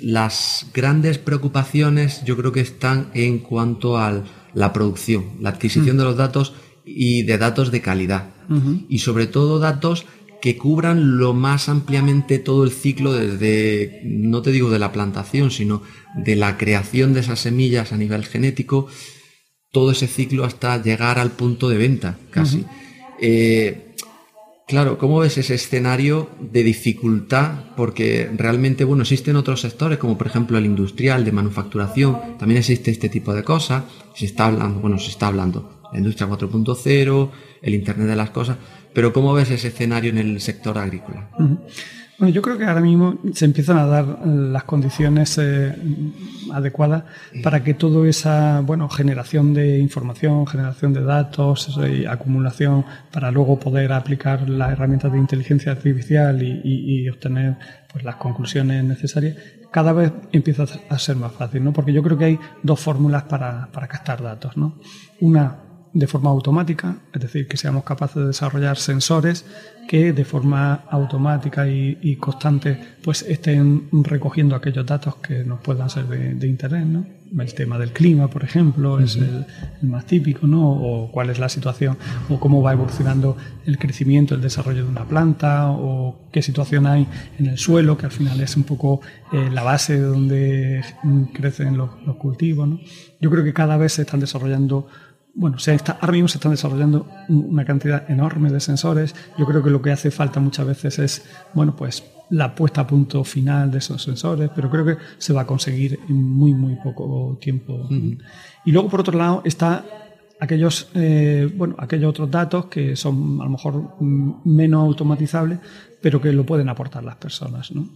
las grandes preocupaciones yo creo que están en cuanto a la producción, la adquisición de los datos y de datos de calidad. Y sobre todo datos que cubran lo más ampliamente todo el ciclo desde, no te digo de la plantación, sino de la creación de esas semillas a nivel genético, todo ese ciclo hasta llegar al punto de venta, casi. Eh, Claro, ¿cómo ves ese escenario de dificultad? Porque realmente, bueno, existen otros sectores, como por ejemplo el industrial, de manufacturación, también existe este tipo de cosas. Se está hablando, bueno, se está hablando, la industria 4.0, el Internet de las cosas, pero ¿cómo ves ese escenario en el sector agrícola? Bueno, yo creo que ahora mismo se empiezan a dar las condiciones eh, adecuadas para que toda esa bueno, generación de información, generación de datos y acumulación para luego poder aplicar las herramientas de inteligencia artificial y, obtener pues, las conclusiones necesarias, cada vez empieza a ser más fácil, ¿no? Porque yo creo que hay dos fórmulas para, para captar datos, ¿no? Una de forma automática, es decir, que seamos capaces de desarrollar sensores que de forma automática y, constante pues estén recogiendo aquellos datos que nos puedan ser de, interés, ¿no? El tema del clima, por ejemplo, es el, más típico, ¿no? O cuál es la situación, o cómo va evolucionando el crecimiento, el desarrollo de una planta, o qué situación hay en el suelo, que al final es un poco eh, la base donde crecen los, los cultivos, ¿no? Yo creo que cada vez se están desarrollando bueno, se está, ahora mismo se están desarrollando una cantidad enorme de sensores. Yo creo que lo que hace falta muchas veces es, bueno, pues la puesta a punto final de esos sensores, pero creo que se va a conseguir en muy, muy poco tiempo. Y luego, por otro lado, está aquellos, eh, bueno, aquellos otros datos que son a lo mejor menos automatizables, pero que lo pueden aportar las personas, ¿no?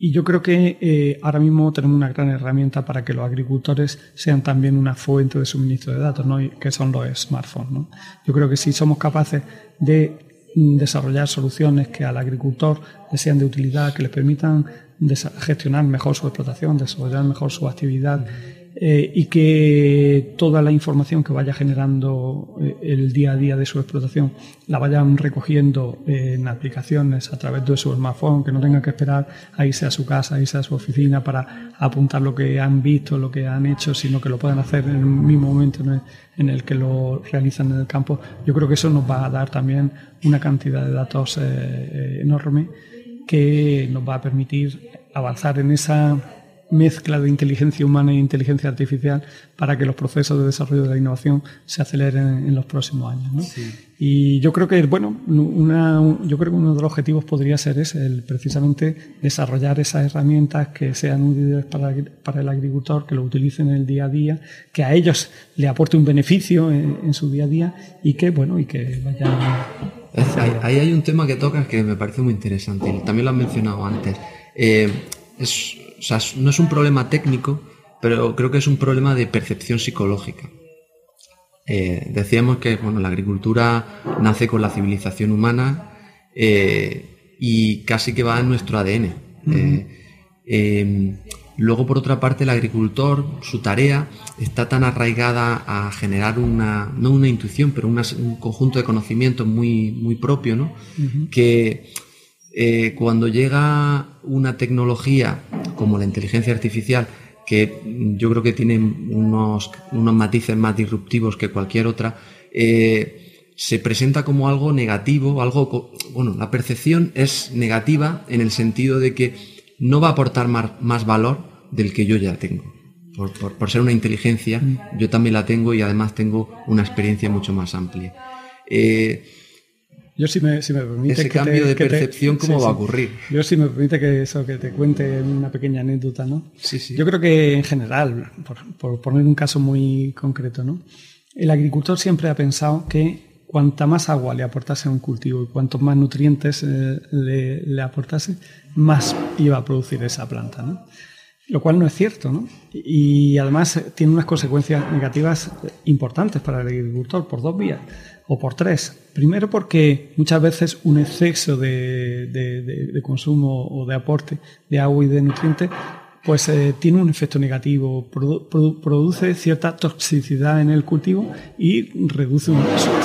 Y yo creo que eh, ahora mismo tenemos una gran herramienta para que los agricultores sean también una fuente de suministro de datos, ¿no? que son los smartphones. ¿no? Yo creo que si somos capaces de mm, desarrollar soluciones que al agricultor le sean de utilidad, que le permitan gestionar mejor su explotación, desarrollar mejor su actividad, eh, y que toda la información que vaya generando eh, el día a día de su explotación la vayan recogiendo en aplicaciones a través de su smartphone, que no tengan que esperar a irse a su casa, a irse a su oficina para apuntar lo que han visto, lo que han hecho, sino que lo puedan hacer en el mismo momento en el, que lo realizan en el campo. Yo creo que eso nos va a dar también una cantidad de datos eh, enorme que nos va a permitir avanzar en esa mezcla de inteligencia humana e inteligencia artificial para que los procesos de desarrollo de la innovación se aceleren en los próximos años. ¿no? Y yo creo que, bueno, una, yo creo que uno de los objetivos podría ser ese, el precisamente desarrollar esas herramientas que sean útiles para, para, el agricultor, que lo utilicen en el día a día, que a ellos le aporte un beneficio en, su día a día y que, bueno, y que vayan... Ahí hay un tema que tocas que me parece muy interesante, también lo has mencionado antes. Eh, es o sea, no es un problema técnico, pero creo que es un problema de percepción psicológica. Eh, decíamos que bueno, la agricultura nace con la civilización humana eh, y casi que va en nuestro ADN. Eh, em, luego, por otra parte, el agricultor, su tarea está tan arraigada a generar una, no una intuición, pero un conjunto de conocimientos muy, muy propio, ¿no? que eh, cuando llega una tecnología como la inteligencia artificial, que yo creo que tiene unos, unos matices más disruptivos que cualquier otra, eh, se presenta como algo negativo, algo, bueno, la percepción es negativa en el sentido de que no va a aportar más, valor del que yo ya tengo. Por, ser una inteligencia, mm. yo también la tengo y además tengo una experiencia mucho más amplia. Eh, yo si me, si me permite... Ese cambio de percepción, ¿cómo va a ocurrir? Yo si me permite que eso, que te cuente una pequeña anécdota, ¿no? Sí, sí. Yo creo que en general, por, poner un caso muy concreto, ¿no? El agricultor siempre ha pensado que cuanta más agua le aportase a un cultivo y cuantos más nutrientes eh, le, le, aportase, más iba a producir esa planta, ¿no? Lo cual no es cierto, ¿no? Y además tiene unas consecuencias negativas importantes para el agricultor por dos vías o por tres. Primero porque muchas veces un exceso de, consumo o de aporte de agua y de nutrientes pues eh, tiene un efecto negativo, produce cierta toxicidad en el cultivo y reduce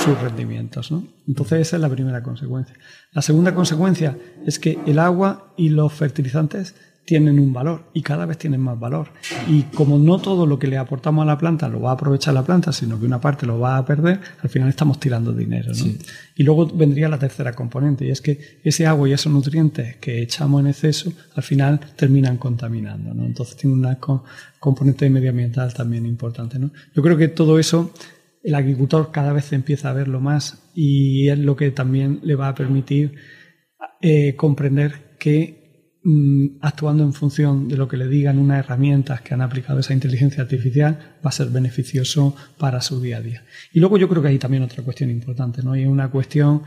sus rendimientos. ¿no? Entonces esa es la primera consecuencia. La segunda consecuencia es que el agua y los fertilizantes tienen un valor y cada vez tienen más valor. Y como no todo lo que le aportamos a la planta lo va a aprovechar la planta, sino que una parte lo va a perder, al final estamos tirando dinero. Y luego vendría la tercera componente, y es que ese agua y esos nutrientes que echamos en exceso, al final terminan contaminando. Entonces tiene una componente medioambiental también importante. Yo creo que todo eso el agricultor cada vez empieza a verlo más y es lo que también le va a permitir eh, comprender que mm, actuando en función de lo que le digan unas herramientas que han aplicado esa inteligencia artificial va a ser beneficioso para su día a día. Y luego yo creo que hay también otra cuestión importante, ¿no? Y una cuestión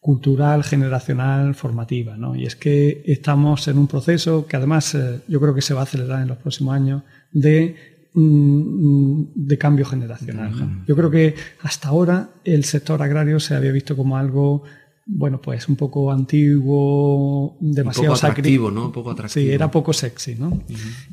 cultural, generacional, formativa, ¿no? Y es que estamos en un proceso que además eh, yo creo que se va a acelerar en los próximos años de Mm, de cambio generacional. Yo creo que hasta ahora el sector agrario se había visto como algo bueno, pues un poco antiguo, demasiado un poco atractivo, ¿no? Un poco atractivo. Sí, era poco sexy, ¿no?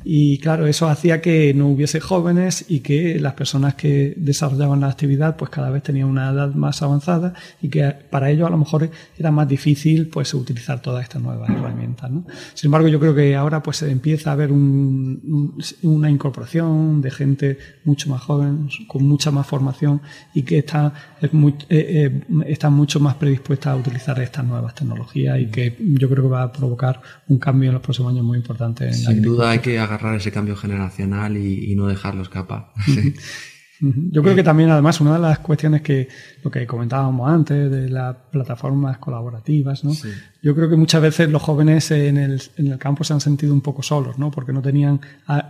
Y claro, eso hacía que no hubiese jóvenes y que las personas que desarrollaban la actividad pues cada vez tenían una edad más avanzada y que para ellos a lo mejor era más difícil pues utilizar todas estas nuevas herramientas, ¿no? Sin embargo, yo creo que ahora pues empieza a haber una incorporación de gente mucho más joven, con mucha más formación y que está, muy, eh, eh, está mucho más predispuesta a utilizar estas nuevas tecnologías y que yo creo que va a provocar un cambio en los próximos años muy importante. En Sin duda hay que agarrar ese cambio generacional y, no dejarlo escapar. Yo creo que también, además, una de las cuestiones que lo que comentábamos antes de las plataformas colaborativas, ¿no? Yo creo que muchas veces los jóvenes en el, en el campo se han sentido un poco solos, ¿no? Porque no tenían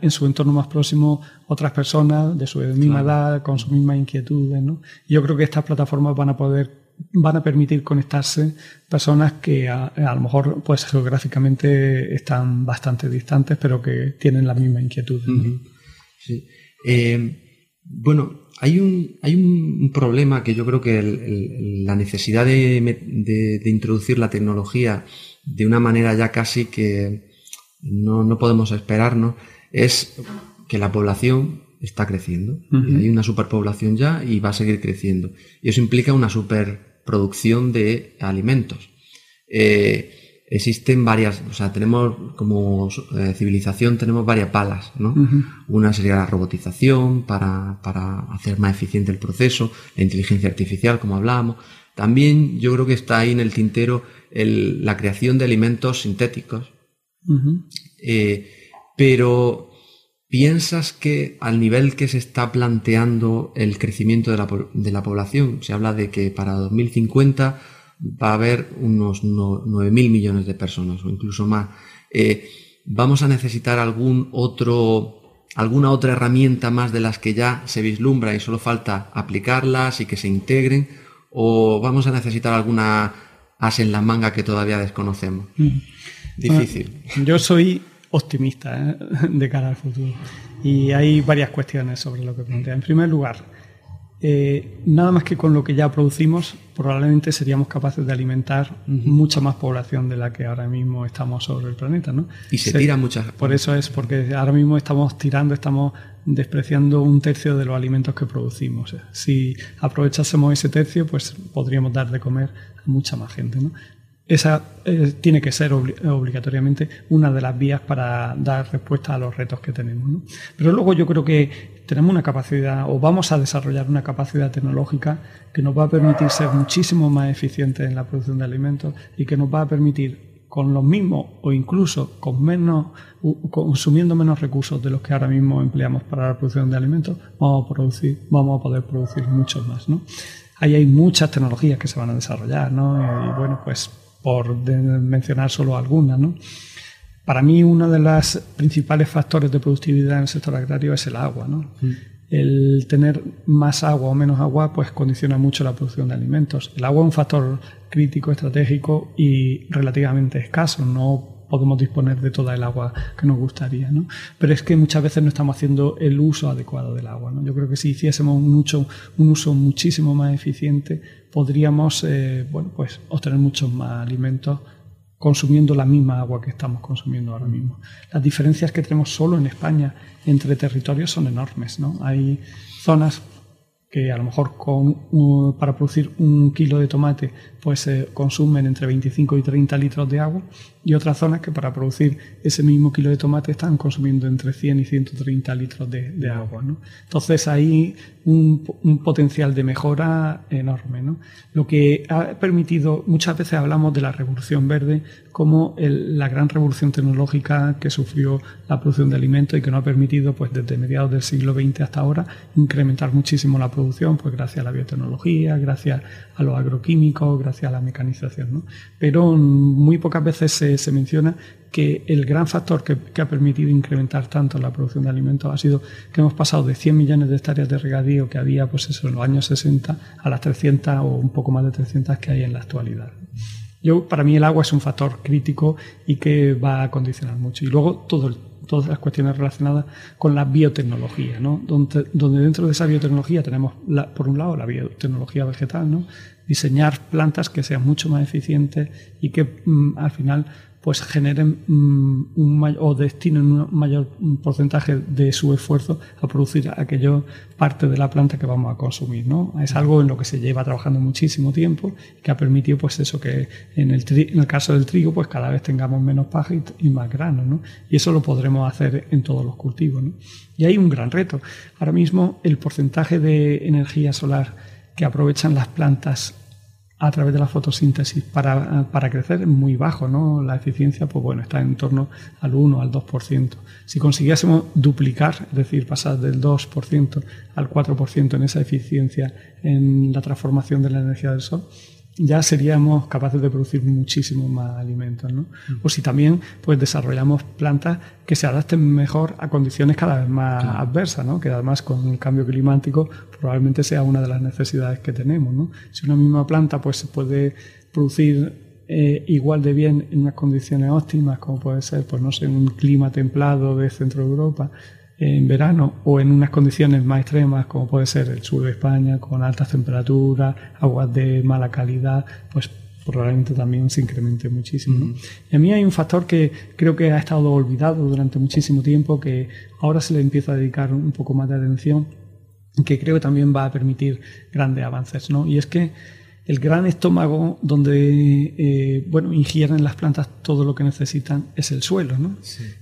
en su entorno más próximo otras personas de su misma edad, con sus mismas inquietudes, ¿no? Y yo creo que estas plataformas van a poder van a permitir conectarse personas que a, lo mejor pues geográficamente están bastante distantes pero que tienen la misma inquietud. Sí. Eh, bueno, hay un, hay un problema que yo creo que la necesidad de, introducir la tecnología de una manera ya casi que no, no podemos esperarnos es que la población está creciendo. Hay una superpoblación ya y va a seguir creciendo. Y eso implica una superproducción de alimentos. Eh, existen varias, o sea, tenemos como eh, civilización tenemos varias palas, ¿no? Una sería la robotización para, para, hacer más eficiente el proceso, la inteligencia artificial, como hablábamos. También yo creo que está ahí en el tintero el, la creación de alimentos sintéticos. Eh, pero ¿Piensas que al nivel que se está planteando el crecimiento de la, de la población, se habla de que para 2050 va a haber unos 9.000 millones de personas o incluso más, eh, ¿vamos a necesitar algún otro, alguna otra herramienta más de las que ya se vislumbra y solo falta aplicarlas y que se integren? ¿O vamos a necesitar alguna as en la manga que todavía desconocemos? Mm. Difícil. yo soy optimista ¿eh? de cara al futuro. Y hay varias cuestiones sobre lo que plantea. En primer lugar, eh, nada más que con lo que ya producimos, probablemente seríamos capaces de alimentar mucha más población de la que ahora mismo estamos sobre el planeta. ¿no? Y se, tira muchas. Por eso es, porque ahora mismo estamos tirando, estamos despreciando un tercio de los alimentos que producimos. Si aprovechásemos ese tercio, pues podríamos dar de comer a mucha más gente. ¿no? Esa eh, tiene que ser obligatoriamente una de las vías para dar respuesta a los retos que tenemos. Pero luego yo creo que tenemos una capacidad o vamos a desarrollar una capacidad tecnológica que nos va a permitir ser muchísimo más eficientes en la producción de alimentos y que nos va a permitir con los mismos o incluso con menos consumiendo menos recursos de los que ahora mismo empleamos para la producción de alimentos, vamos a producir, vamos a poder producir muchos más, ¿no? Ahí hay muchas tecnologías que se van a desarrollar, ¿no? Y bueno, pues por mencionar solo algunas. ¿no? Para mí uno de los principales factores de productividad en el sector agrario es el agua. ¿no? Mm. El tener más agua o menos agua pues condiciona mucho la producción de alimentos. El agua es un factor crítico, estratégico y relativamente escaso. No podemos disponer de toda el agua que nos gustaría, ¿no? Pero es que muchas veces no estamos haciendo el uso adecuado del agua, ¿no? Yo creo que si hiciésemos un, mucho, un uso muchísimo más eficiente, podríamos, eh, bueno, pues obtener muchos más alimentos consumiendo la misma agua que estamos consumiendo ahora mismo. Las diferencias que tenemos solo en España entre territorios son enormes, ¿no? Hay zonas que a lo mejor con, para producir un kilo de tomate pues se consumen entre 25 y 30 litros de agua y otras zonas que para producir ese mismo kilo de tomate están consumiendo entre 100 y 130 litros de, agua. ¿no? Entonces hay un, potencial de mejora enorme. ¿no? Lo que ha permitido, muchas veces hablamos de la revolución verde como la gran revolución tecnológica que sufrió la producción de alimentos y que nos ha permitido pues desde mediados del siglo XX hasta ahora incrementar muchísimo la producción pues gracias a la biotecnología, gracias a los agroquímicos, gracias a la mecanización. ¿no? Pero muy pocas veces se se menciona que el gran factor que, ha permitido incrementar tanto la producción de alimentos ha sido que hemos pasado de 100 millones de hectáreas de regadío que había pues eso, en los años 60 a las 300 o un poco más de 300 que hay en la actualidad. Yo, para mí el agua es un factor crítico y que va a condicionar mucho. Y luego todo todas las cuestiones relacionadas con la biotecnología, ¿no? donde, donde dentro de esa biotecnología tenemos, por un lado, la biotecnología vegetal, ¿no? Diseñar plantas que sean mucho más eficientes y que mm, al final pues generen mm, un o destinen un mayor porcentaje de su esfuerzo a producir aquello parte de la planta que vamos a consumir. ¿no? Es algo en lo que se lleva trabajando muchísimo tiempo y que ha permitido pues eso que en el, en el caso del trigo pues cada vez tengamos menos paja y, más grano. ¿no? Y eso lo podremos hacer en todos los cultivos. ¿no? Y hay un gran reto. Ahora mismo el porcentaje de energía solar que aprovechan las plantas a través de la fotosíntesis para, para, crecer es muy bajo, ¿no? La eficiencia, pues bueno, está en torno al 1, al 2%. Si consiguiésemos duplicar, es decir, pasar del 2% al 4% en esa eficiencia en la transformación de la energía del sol, ya seríamos capaces de producir muchísimo más alimentos. ¿no? Mm. O si también pues, desarrollamos plantas que se adapten mejor a condiciones cada vez más adversas, ¿no? que además con el cambio climático probablemente sea una de las necesidades que tenemos. ¿no? Si una misma planta pues, se puede producir eh, igual de bien en unas condiciones óptimas, como puede ser, pues no sé, un clima templado de centro de Europa, en verano o en unas condiciones más extremas como puede ser el sur de España con altas temperaturas, aguas de mala calidad, pues probablemente también se incremente muchísimo. Y a mí hay un factor que creo que ha estado olvidado durante muchísimo tiempo, que ahora se le empieza a dedicar un poco más de atención, que creo que también va a permitir grandes avances, ¿no? Y es que el gran estómago donde eh, bueno, ingieren las plantas todo lo que necesitan es el suelo. ¿no?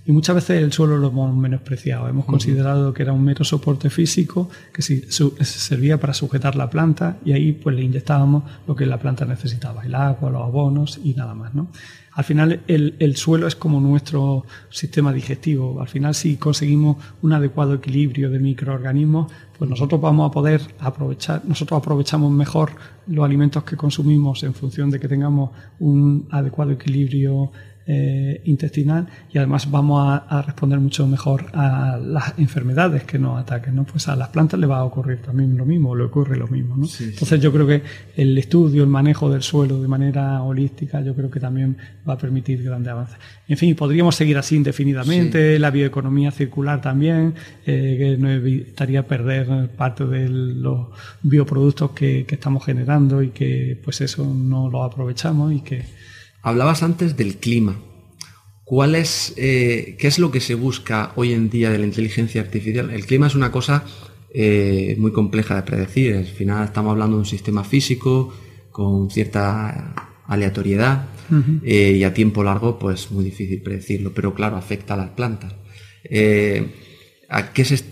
Y muchas veces el suelo lo hemos menospreciado. Hemos considerado que era un mero soporte físico que servía para sujetar la planta y ahí pues le inyectábamos lo que la planta necesitaba, el agua, los abonos y nada más. ¿no? Al final el, el suelo es como nuestro sistema digestivo. Al final si conseguimos un adecuado equilibrio de microorganismos, pues nosotros vamos a poder aprovechar, nosotros aprovechamos mejor los alimentos que consumimos en función de que tengamos un adecuado equilibrio eh, intestinal y además vamos a, responder mucho mejor a las enfermedades que nos ataquen. ¿no? Pues a las plantas le va a ocurrir también lo mismo, le ocurre lo mismo. ¿no? Entonces yo creo que el estudio, el manejo del suelo de manera holística, yo creo que también va a permitir grandes avances. En fin, podríamos seguir así indefinidamente, la bioeconomía circular también, eh, que nos evitaría perder parte de los bioproductos que, que estamos generando y que pues eso no lo aprovechamos y que Hablabas antes del clima. ¿Cuál es, eh, ¿Qué es lo que se busca hoy en día de la inteligencia artificial? El clima es una cosa eh, muy compleja de predecir. Al final estamos hablando de un sistema físico con cierta aleatoriedad eh, y a tiempo largo pues muy difícil predecirlo, pero claro, afecta a las plantas.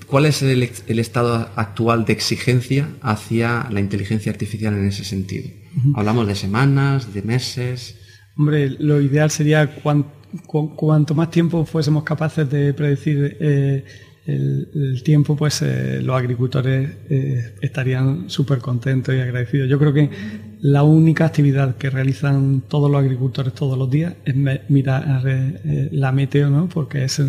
¿Cuál es el, estado actual de exigencia hacia la inteligencia artificial en ese sentido? Hablamos de semanas, de meses. Hombre, lo ideal sería cuanto más tiempo fuésemos capaces de predecir eh, el, tiempo, pues eh, los agricultores eh, estarían súper contentos y agradecidos. Yo creo que la única actividad que realizan todos los agricultores todos los días es mirar la meteo, ¿no? Porque es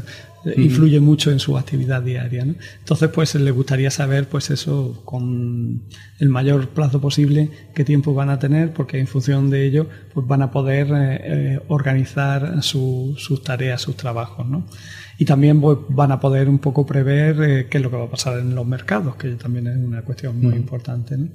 influye mucho en su actividad diaria. ¿no? Entonces, pues les gustaría saber, pues eso, con el mayor plazo posible, qué tiempo van a tener, porque en función de ello, pues van a poder eh, eh, organizar sus tareas, sus trabajos, ¿no? Y también pues, van a poder un poco prever eh, qué es lo que va a pasar en los mercados, que también es una cuestión muy importante, ¿no?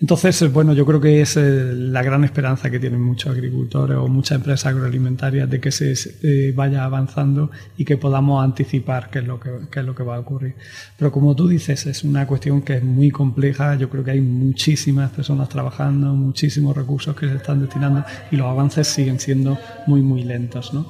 Entonces, bueno, yo creo que es eh, la gran esperanza que tienen muchos agricultores o muchas empresas agroalimentarias de que se eh, vaya avanzando y que podamos anticipar qué es, lo que, qué es lo que va a ocurrir. Pero como tú dices, es una cuestión que es muy compleja. Yo creo que hay muchísimas personas trabajando, muchísimos recursos que se están destinando y los avances siguen siendo muy, muy lentos. ¿no?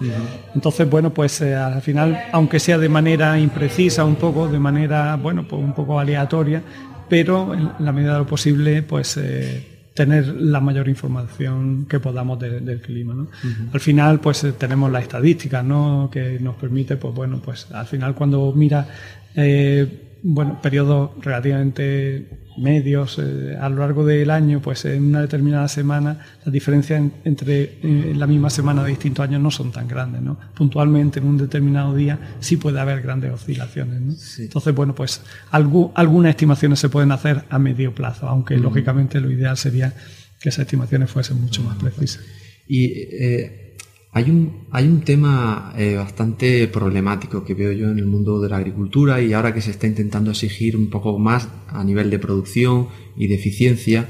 Entonces, bueno, pues eh, al final, aunque sea de manera imprecisa un poco, de manera, bueno, pues un poco aleatoria, pero en la medida de lo posible, pues eh, tener la mayor información que podamos del clima. ¿no? Al final, pues eh, tenemos la estadística, ¿no? Que nos permite, pues bueno, pues al final cuando mira eh, bueno, periodos relativamente medios eh, a lo largo del año, pues en una determinada semana las diferencias entre eh, la misma semana de distintos años no son tan grandes. ¿no? Puntualmente en un determinado día sí puede haber grandes oscilaciones. ¿no? Entonces, bueno, pues algunas estimaciones se pueden hacer a medio plazo, aunque lógicamente lo ideal sería que esas estimaciones fuesen mucho más precisas. Y eh, hay un, hay un tema eh, bastante problemático que veo yo en el mundo de la agricultura y ahora que se está intentando exigir un poco más a nivel de producción y de eficiencia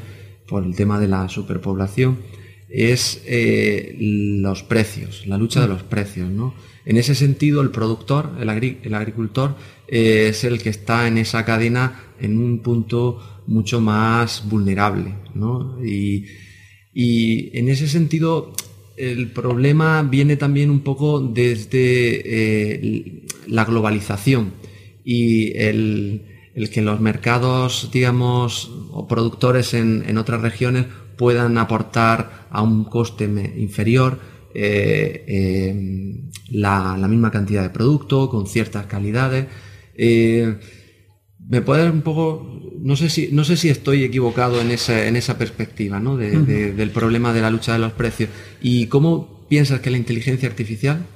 por el tema de la superpoblación, es eh, los precios, la lucha de los precios. ¿no? En ese sentido, el productor, el, el agricultor, eh, es el que está en esa cadena en un punto mucho más vulnerable. ¿no? Y, y en ese sentido, el problema viene también un poco desde eh, la globalización y el, que los mercados, digamos, o productores en, otras regiones puedan aportar a un coste inferior eh, eh, la, misma cantidad de producto con ciertas calidades. ¿Me puedes un poco, no sé si, no sé si estoy equivocado en esa, en esa perspectiva, ¿no? del problema de la lucha de los precios. ¿Y cómo piensas que la inteligencia artificial,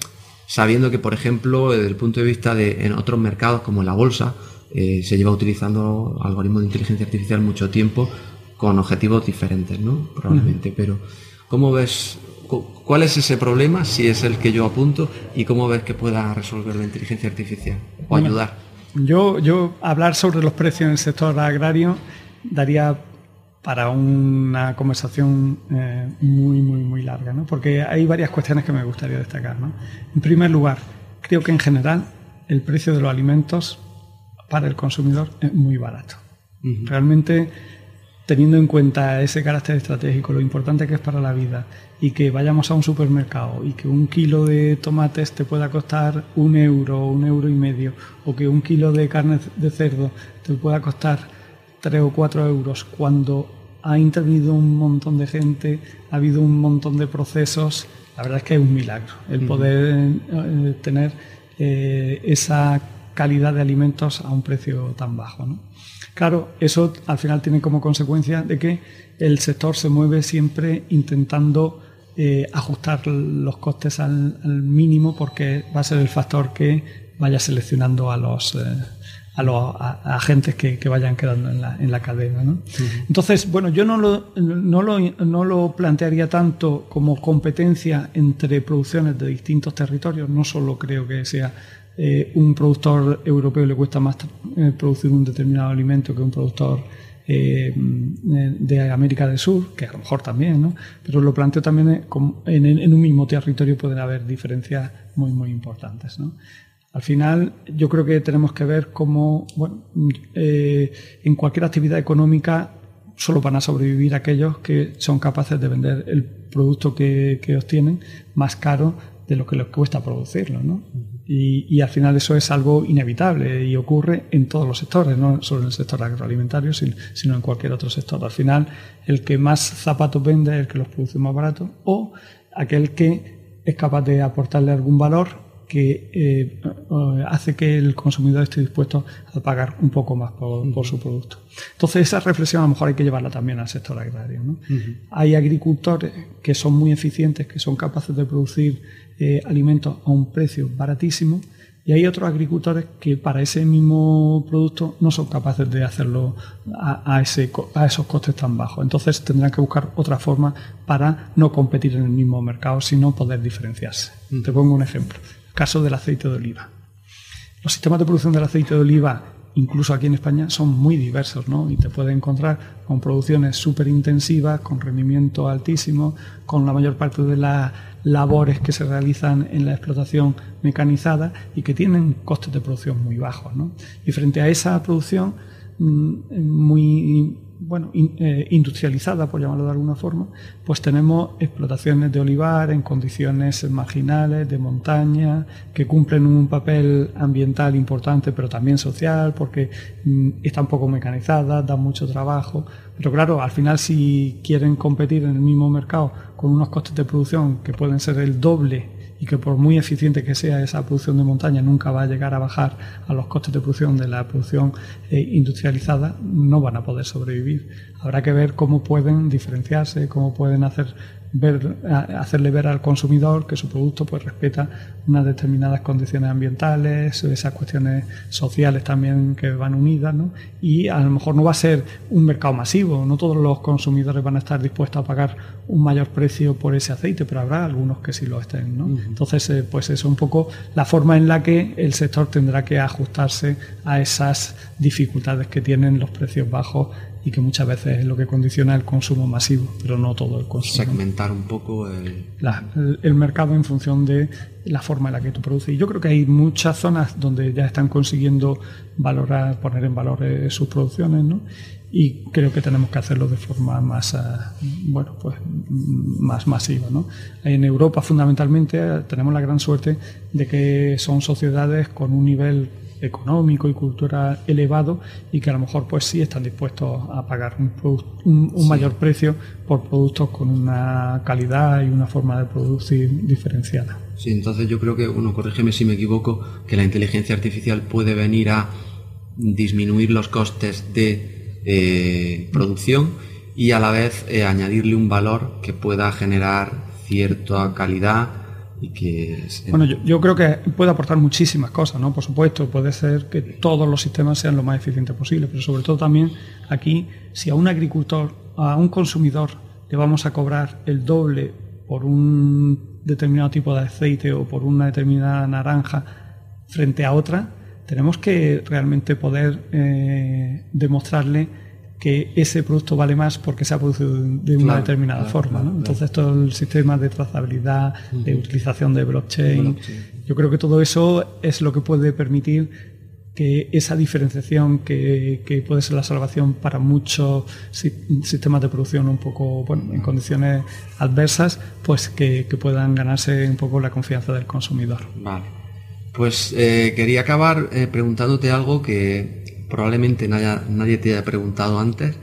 sabiendo que, por ejemplo, desde el punto de vista de en otros mercados como la bolsa, eh, se lleva utilizando algoritmos de inteligencia artificial mucho tiempo con objetivos diferentes, ¿no? Probablemente, pero ¿cómo ves, cuál es ese problema, si es el que yo apunto, y cómo ves que pueda resolver la inteligencia artificial o ayudar? Yo, yo hablar sobre los precios en el sector agrario daría para una conversación eh, muy, muy, muy larga, ¿no? porque hay varias cuestiones que me gustaría destacar. ¿no? En primer lugar, creo que en general el precio de los alimentos para el consumidor es muy barato. Realmente teniendo en cuenta ese carácter estratégico, lo importante que es para la vida y que vayamos a un supermercado y que un kilo de tomates te pueda costar un euro, un euro y medio, o que un kilo de carne de cerdo te pueda costar tres o cuatro euros, cuando ha intervenido un montón de gente, ha habido un montón de procesos, la verdad es que es un milagro el poder eh, tener eh, esa calidad de alimentos a un precio tan bajo. ¿no? Claro, eso al final tiene como consecuencia de que el sector se mueve siempre intentando eh, ajustar los costes al, mínimo porque va a ser el factor que vaya seleccionando a los, eh, a los agentes que, vayan quedando en la, en la cadena. ¿no? Entonces, bueno, yo no lo, no, lo, no lo plantearía tanto como competencia entre producciones de distintos territorios, no solo creo que sea eh, un productor europeo le cuesta más eh, producir un determinado alimento que un productor eh, de América del Sur, que a lo mejor también, ¿no? pero lo planteo también en, un mismo territorio pueden haber diferencias muy, muy importantes. ¿no? Al final, yo creo que tenemos que ver cómo, bueno, en cualquier actividad económica solo van a sobrevivir aquellos que son capaces de vender el producto que, que obtienen más caro de lo que les cuesta producirlo. ¿no? Y, al final eso es algo inevitable y ocurre en todos los sectores, no solo en el sector agroalimentario, sino, en cualquier otro sector. Al final, el que más zapatos vende es el que los produce más barato o aquel que es capaz de aportarle algún valor que eh, hace que el consumidor esté dispuesto a pagar un poco más por, su producto. Entonces, esa reflexión a lo mejor hay que llevarla también al sector agrario. Hay agricultores que son muy eficientes, que son capaces de producir eh, alimentos a un precio baratísimo y hay otros agricultores que para ese mismo producto no son capaces de hacerlo a, ese, a esos costes tan bajos. Entonces tendrán que buscar otra forma para no competir en el mismo mercado, sino poder diferenciarse. Te pongo un ejemplo. El caso del aceite de oliva. Los sistemas de producción del aceite de oliva incluso aquí en España, son muy diversos, ¿no? Y te puedes encontrar con producciones súper intensivas, con rendimiento altísimo, con la mayor parte de las labores que se realizan en la explotación mecanizada y que tienen costes de producción muy bajos, ¿no? Y frente a esa producción mm, muy bueno, eh, industrializada, por llamarlo de alguna forma, pues tenemos explotaciones de olivar en condiciones marginales, de montaña, que cumplen un papel ambiental importante, pero también social, porque mm, están poco mecanizadas, dan mucho trabajo. Pero claro, al final si quieren competir en el mismo mercado con unos costes de producción que pueden ser el doble y que por muy eficiente que sea esa producción de montaña nunca va a llegar a bajar a los costes de producción de la producción eh, industrializada, no van a poder sobrevivir. Habrá que ver cómo pueden diferenciarse, cómo pueden hacer ver, hacerle ver al consumidor que su producto pues respeta unas determinadas condiciones ambientales, esas cuestiones sociales también que van unidas, ¿no? Y a lo mejor no va a ser un mercado masivo, no todos los consumidores van a estar dispuestos a pagar un mayor precio por ese aceite, pero habrá algunos que sí lo estén, ¿no? Entonces, eh, pues eso es un poco la forma en la que el sector tendrá que ajustarse a esas dificultades que tienen los precios bajos y que muchas veces es lo que condiciona el consumo masivo, pero no todo el consumo. Segmentar un poco el... el, mercado en función de la forma en la que tú produces. Y yo creo que hay muchas zonas donde ya están consiguiendo valorar, poner en valor eh, sus producciones, ¿no? Y creo que tenemos que hacerlo de forma más, ah, bueno, pues más masiva, ¿no? En Europa fundamentalmente tenemos la gran suerte de que son sociedades con un nivel económico y cultural elevado y que a lo mejor pues sí están dispuestos a pagar un, un, mayor precio por productos con una calidad y una forma de producir diferenciada. Sí, entonces yo creo que, bueno, corrígeme si me equivoco, que la inteligencia artificial puede venir a disminuir los costes de eh, producción y a la vez eh, añadirle un valor que pueda generar cierta calidad Bueno, yo, creo que puede aportar muchísimas cosas, ¿no? Por supuesto, puede ser que todos los sistemas sean lo más eficientes posible, pero sobre todo también aquí, si a un agricultor, a un consumidor, le vamos a cobrar el doble por un determinado tipo de aceite o por una determinada naranja frente a otra, tenemos que realmente poder eh, demostrarle que ese producto vale más porque se ha producido de una determinada forma. Entonces, todo el sistema de trazabilidad, de utilización de blockchain, yo creo que todo eso es lo que puede permitir que esa diferenciación que, puede ser la salvación para muchos sistemas de producción un poco bueno, en condiciones adversas, pues que, puedan ganarse un poco la confianza del consumidor. Vale. Pues eh, quería acabar eh, preguntándote algo que probablemente nadie, te haya preguntado antes,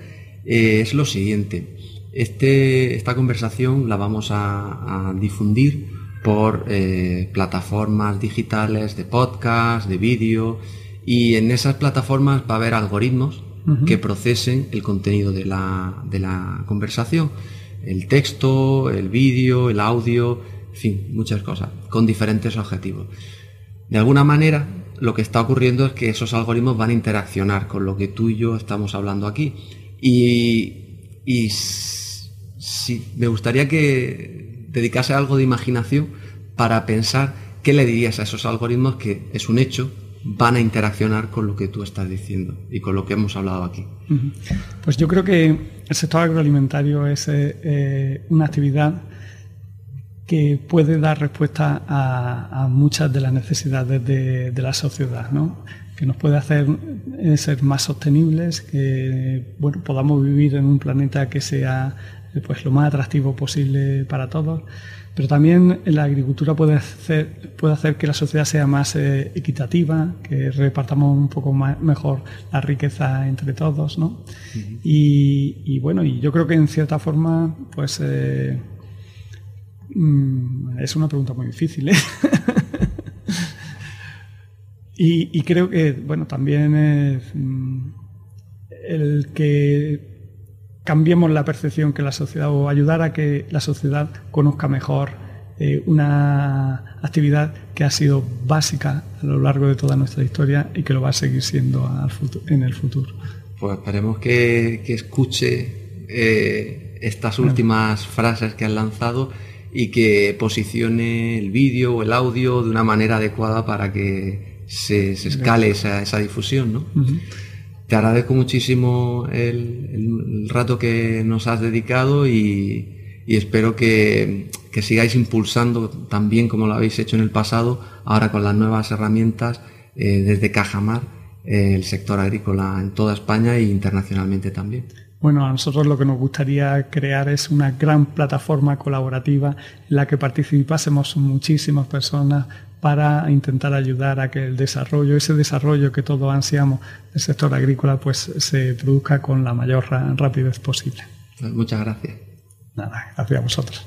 eh, es lo siguiente. Este, esta conversación la vamos a, difundir por eh, plataformas digitales de podcast, de vídeo, y en esas plataformas va a haber algoritmos que procesen el contenido de la, de la conversación, el texto, el vídeo, el audio, en fin, muchas cosas, con diferentes objetivos. De alguna manera, lo que está ocurriendo es que esos algoritmos van a interaccionar con lo que tú y yo estamos hablando aquí. Y, y me gustaría que dedicase algo de imaginación para pensar qué le dirías a esos algoritmos que es un hecho, van a interaccionar con lo que tú estás diciendo y con lo que hemos hablado aquí. Pues yo creo que el sector agroalimentario es eh, eh, una actividad que puede dar respuesta a, muchas de las necesidades de, la sociedad, ¿no? que nos puede hacer eh, ser más sostenibles, que bueno, podamos vivir en un planeta que sea eh, pues, lo más atractivo posible para todos. Pero también la agricultura puede hacer, puede hacer que la sociedad sea más eh, equitativa, que repartamos un poco mejor la riqueza entre todos. ¿no? y, bueno, y yo creo que en cierta forma, pues Mm, es una pregunta muy difícil. ¿eh? y, creo que, bueno, también es mm, el que cambiemos la percepción que la sociedad o ayudar a que la sociedad conozca mejor eh, una actividad que ha sido básica a lo largo de toda nuestra historia y que lo va a seguir siendo en el futuro. Pues esperemos que, escuche eh, estas últimas frases que han lanzado y que posicione el vídeo o el audio de una manera adecuada para que se, escale esa, esa, difusión. ¿no? Te agradezco muchísimo el, rato que nos has dedicado y, espero que, sigáis impulsando tan bien como lo habéis hecho en el pasado, ahora con las nuevas herramientas eh, desde Cajamar, eh, el sector agrícola en toda España e internacionalmente también. Bueno, a nosotros lo que nos gustaría crear es una gran plataforma colaborativa en la que participásemos muchísimas personas para intentar ayudar a que el desarrollo, ese desarrollo que todos ansiamos del sector agrícola, pues se produzca con la mayor rapidez posible. Muchas gracias. Nada, gracias a vosotros.